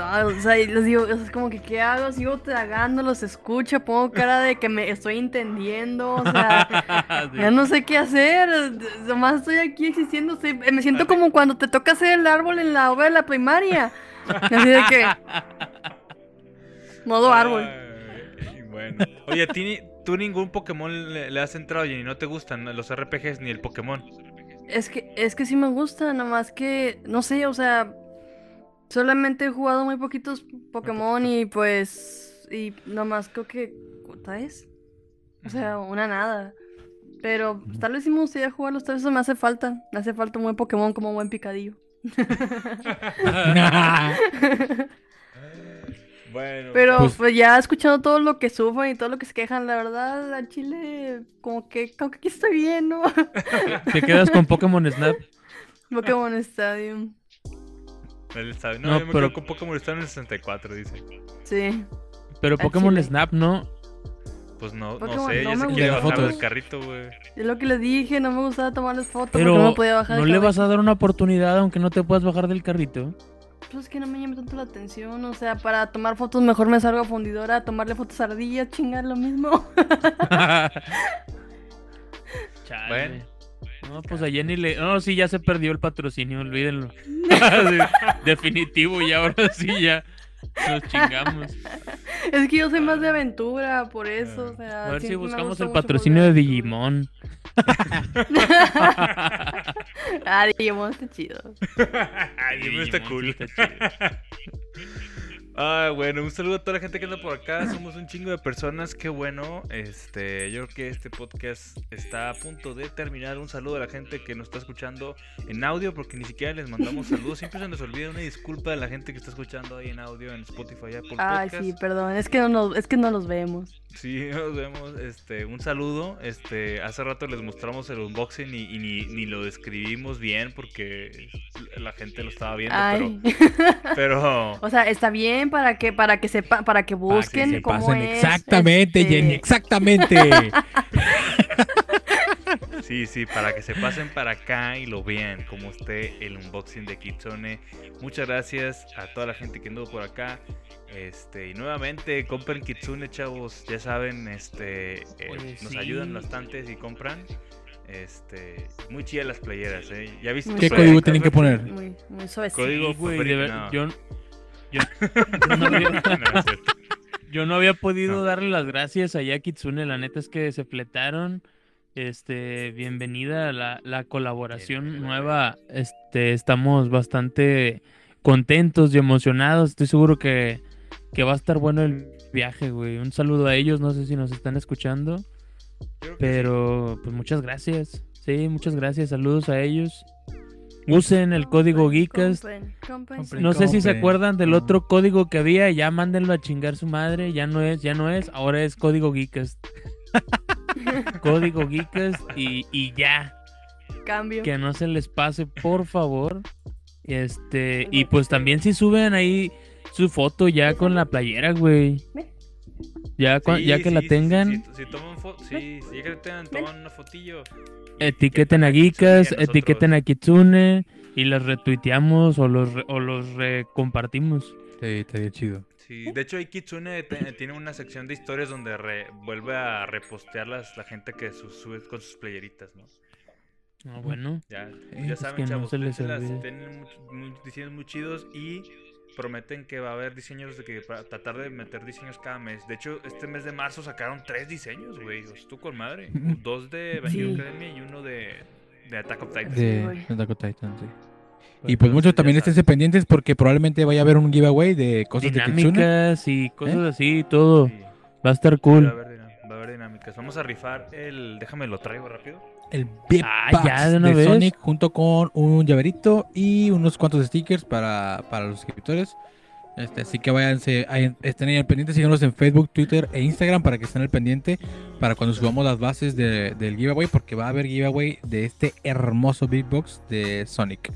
o sea, les digo, es como que, ¿qué hago? Sigo tragando, los escucho, pongo cara de que me estoy entendiendo, o sea, *laughs* ya no sé qué hacer, nomás estoy aquí existiendo, me siento como cuando te toca hacer el árbol en la obra de la primaria, *laughs* así de que, modo árbol. bueno. Oye, ¿a ti, tú ningún Pokémon le, has entrado, y ¿No te gustan los RPGs ni el Pokémon? Es que, es que sí me gusta, nomás que, no sé, o sea, Solamente he jugado muy poquitos Pokémon y pues. Y nomás creo que. ¿Sabes? O sea, una nada. Pero tal vez si me gustaría jugarlos, tal vez eso me hace falta. Me hace falta un buen Pokémon como un buen picadillo. *laughs* bueno. Pero pues... pues... ya escuchando todo lo que sufren y todo lo que se quejan, la verdad, a Chile, como que, como que aquí estoy bien, ¿no? *laughs* ¿Te quedas con Pokémon Snap? Pokémon Stadium. No, yo me pero... con Pokémon está en el 64, dice. Sí. Pero Pokémon Snap no. Pues no, no sé, ya se quiere bajar del carrito, güey. Es lo que le dije, no me gustaba tomar las fotos pero porque no podía bajar ¿No le vas a dar una oportunidad aunque no te puedas bajar del carrito? Pues es que no me llama tanto la atención, o sea, para tomar fotos mejor me salgo a fundidora a tomarle fotos a ardillas, chingar lo mismo. *laughs* Chale. Bueno. No, pues a Jenny le. No, sí, ya se perdió el patrocinio, olvídenlo. *laughs* *laughs* Definitivo, y ahora sí ya nos chingamos. *laughs* Es que yo soy más de aventura, por eso. O sea, a ver si buscamos el patrocinio de Digimon. *laughs* ah, Digimon está chido. *laughs* Digimon está cool. Está chido. Ah, bueno, un saludo a toda la gente que anda por acá. Somos un chingo de personas, qué bueno. Este, yo creo que este podcast está a punto de terminar. Un saludo a la gente que nos está escuchando en audio, porque ni siquiera les mandamos saludos. Siempre se nos olvida una disculpa a la gente que está escuchando ahí en audio en Spotify, Apple Ay, sí, perdón, es que no nos, es que no los vemos. Sí, nos vemos. Este, un saludo. Este, hace rato les mostramos el unboxing y, ni, ni, lo describimos bien porque la gente lo estaba viendo, pero, *laughs* pero, o sea, está bien para que para que sepa para que busquen cómo es, exactamente este Jenny exactamente *laughs* sí sí para que se pasen para acá y lo vean cómo esté el unboxing de Kitsune muchas gracias a toda la gente que anduvo por acá este y nuevamente compren Kitsune chavos ya saben este eh, nos ayudan bastante si compran este, muy chidas las playeras, ¿eh? ¿Ya viste? ¿Qué código tienen que poner? Muy, muy Código, güey, yo, *laughs* Yo, no, había, podido darle las gracias a Yakitsune, la neta es que se fletaron. Este, bienvenida a la, colaboración nueva. Este, estamos bastante contentos y emocionados. Estoy seguro que, va a estar bueno el viaje, güey. Un saludo a ellos, no sé si nos están escuchando. Pero, pues muchas gracias. Sí, muchas gracias. Saludos a ellos. Usen el código Geekast. No sé si se acuerdan del otro código que había, ya mándenlo a chingar su madre, ya no es, ya no es, ahora es código Geekast. *laughs* código Geekast y, y ya. Cambio. Que no se les pase, por favor. Este, y pues también si suben ahí su foto ya con la playera, güey. Ya, ya que la tengan. Si, toman sí, si que tengan, toman una fotillo. Etiqueten a Geekas, etiqueten a Kitsune y las retuiteamos o los, o los recompartimos. Sí, estaría chido. Sí, de hecho, Kitsune tiene una sección de historias donde vuelve a repostearlas la gente que sube con sus playeritas, ¿no? Ah, bueno. Ya, ya saben, chavos, tienen, muy, diseños muy chidos y prometen que va a haber diseños de que para tratar de meter diseños cada mes. De hecho, este mes de marzo sacaron tres diseños, güey. Tú con madre. *laughs* Dos de Evangelion Academy y uno de, de Attack of Titan. De Attack of Titan, sí. Y pues muchos también estén pendientes porque probablemente vaya a haber un giveaway de cosas Dinámicas y cosas ¿Eh? así, todo. Va a estar cool. Va a, haber, dinámicas. Vamos a rifar el. Déjame lo traigo rápido. El Bip ah, de, Sonic junto con un llaverito y unos cuantos stickers para, para los suscriptores. Este, así que váyanse, estén ahí al pendiente, síganos en Facebook, Twitter e Instagram para que estén al pendiente para cuando subamos las bases del giveaway, porque va a haber giveaway de este hermoso Big Box de Sonic.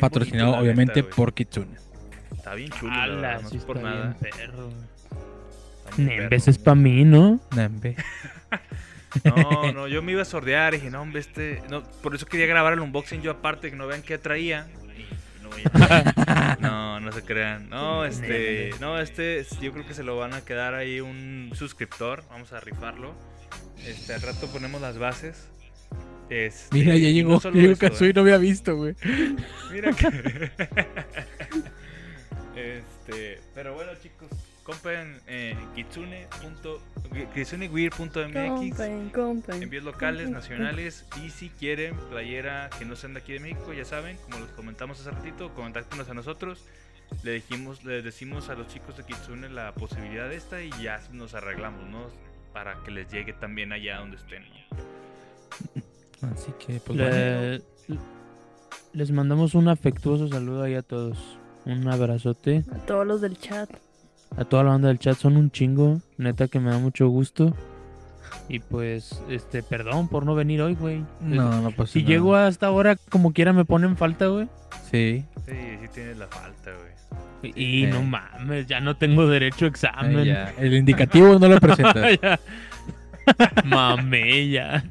Patrocinado obviamente por Kitsune. Está bien chulo, Ala, no por nada. Nembes es para mí, ¿no? Nembe. No, no, yo me iba a sordear y dije, no, hombre, este. No, por eso quería grabar el unboxing yo aparte, que no vean qué traía. No, no se crean. No, este. No, este. Yo creo que se lo van a quedar ahí un suscriptor. Vamos a rifarlo. Este, al rato ponemos las bases. Este, Mira, ya llegó, no llegó Kazuy, ¿eh? no había visto, güey. Mira que... *laughs* este, pero bueno, chicos, compren en kitsuneweir.mx envíos locales, nacionales y si quieren playera que no sean de aquí de México, ya saben, como les comentamos hace ratito, contáctenos a nosotros. Le dijimos, le decimos a los chicos de Kitsune la posibilidad de esta y ya nos arreglamos, ¿no? Para que les llegue también allá donde estén. Así que, pues Les mandamos un afectuoso saludo ahí a todos. Un abrazote. A todos los del chat. A toda la banda del chat, son un chingo. Neta que me da mucho gusto. Y pues, este, perdón por no venir hoy, güey. No, no pasa Si llego hasta ahora, como quiera me ponen falta, güey. Sí. Sí, sí tienes la falta, güey. Y no mames, ya no tengo derecho a examen. El indicativo no lo presentas. *laughs* Mame, *laughs* ya.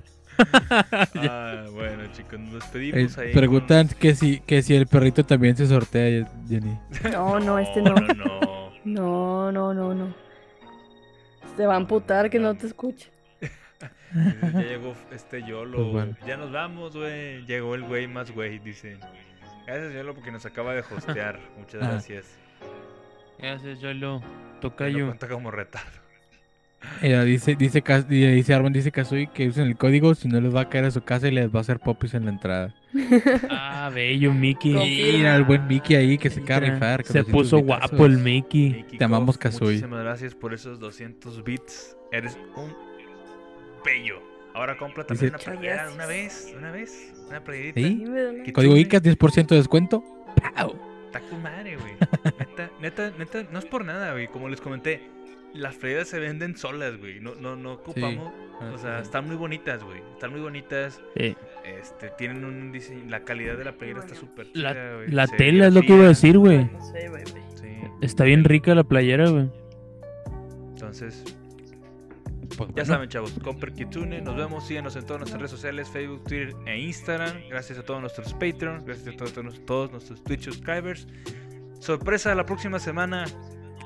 ah, bueno, chicos, nos despedimos ahí. Preguntan que, si, que si el perrito también se sortea, Jenny. No, no, este no. No, no, no, no. Se va a amputar que no te escuche. ya llegó este Yolo. Pues ya nos vamos, güey. Llegó el güey más güey, dice. Gracias, Yolo, porque nos acaba de hostear. *laughs* Muchas ah. gracias. Gracias, Yolo. Tocayo. Cuenta como retardo. Ella dice, dice, dice Armand, dice Kazui que usen el código, si no les va a caer a su casa y les va a hacer popis en la entrada. Ah, bello, Mickey. Mira el buen Mickey ahí que se acaba rifar. Se puso guapo el Mickey. Te amamos, Kazui. Muchísimas gracias por esos 200 bits. Eres un bello. Ahora compra también una playera una vez, una vez, una playerita. ¿Sí? Código ICAS, 10% de descuento. ¡Pau! Está con madre, güey. neta, neta, neta, no es por nada, güey. Como les comenté, las playeras se venden solas, güey. No, no, no ocupamos. O sea, están muy bonitas, güey. Están muy bonitas. Este, tienen un diseño. La calidad de la playera está súper La, la tela es lo que iba a decir, güey. Está bien rica la playera, güey. Entonces, pues ya saben, chavos, Comper Kitsune, nos vemos, síganos en todas nuestras redes sociales, Facebook, Twitter e Instagram. Gracias a todos nuestros Patreons, gracias a todos, todos nuestros Twitch subscribers. Sorpresa la próxima semana.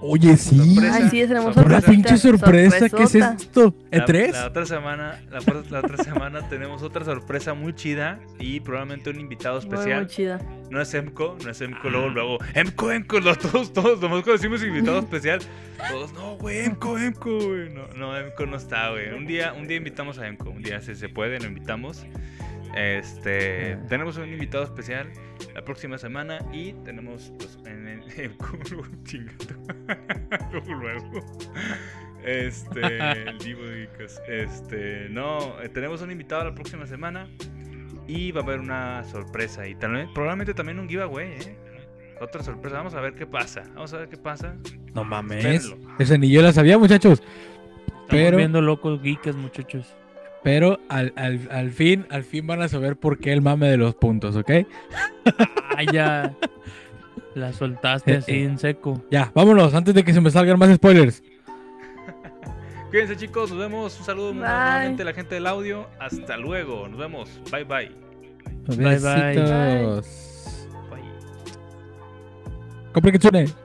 Oye, sí. Ay, sí, tenemos Una pinche sorpresa. ¿Qué es esto? ¿E3? La, otra semana, la, otra semana tenemos otra sorpresa muy chida y probablemente un invitado especial. Muy, chida. No es Emco, no es Emco, luego, luego, Emco, Emco, todos, todos, nomás cuando decimos invitado *laughs* especial, todos, no, güey, Emco, Emco, güey. No, no, Emco no está, güey. Un día, un día invitamos a Emco, un día si se puede, lo invitamos. Este, ah. tenemos un invitado especial la próxima semana y tenemos pues en el, *laughs* *laughs* luego luego. Este el Divo este no eh, tenemos un invitado la próxima semana y va a haber una sorpresa y también probablemente también un giveaway ¿eh? otra sorpresa. Vamos a ver qué pasa. Vamos a ver qué pasa. No mames. Ese ni yo la sabía muchachos. Estamos pero viendo locos geeks muchachos pero al, al, al, fin, al fin van a saber por qué el mame de los puntos, ¿ok? Ah, ya. La soltaste eh, así eh. en seco. Ya, vámonos, antes de que se me salgan más spoilers. *laughs* Cuídense chicos, nos vemos. Un saludo nuevamente a la gente del audio. Hasta luego, nos vemos. Bye bye. Bye bye. bye. bye. Compre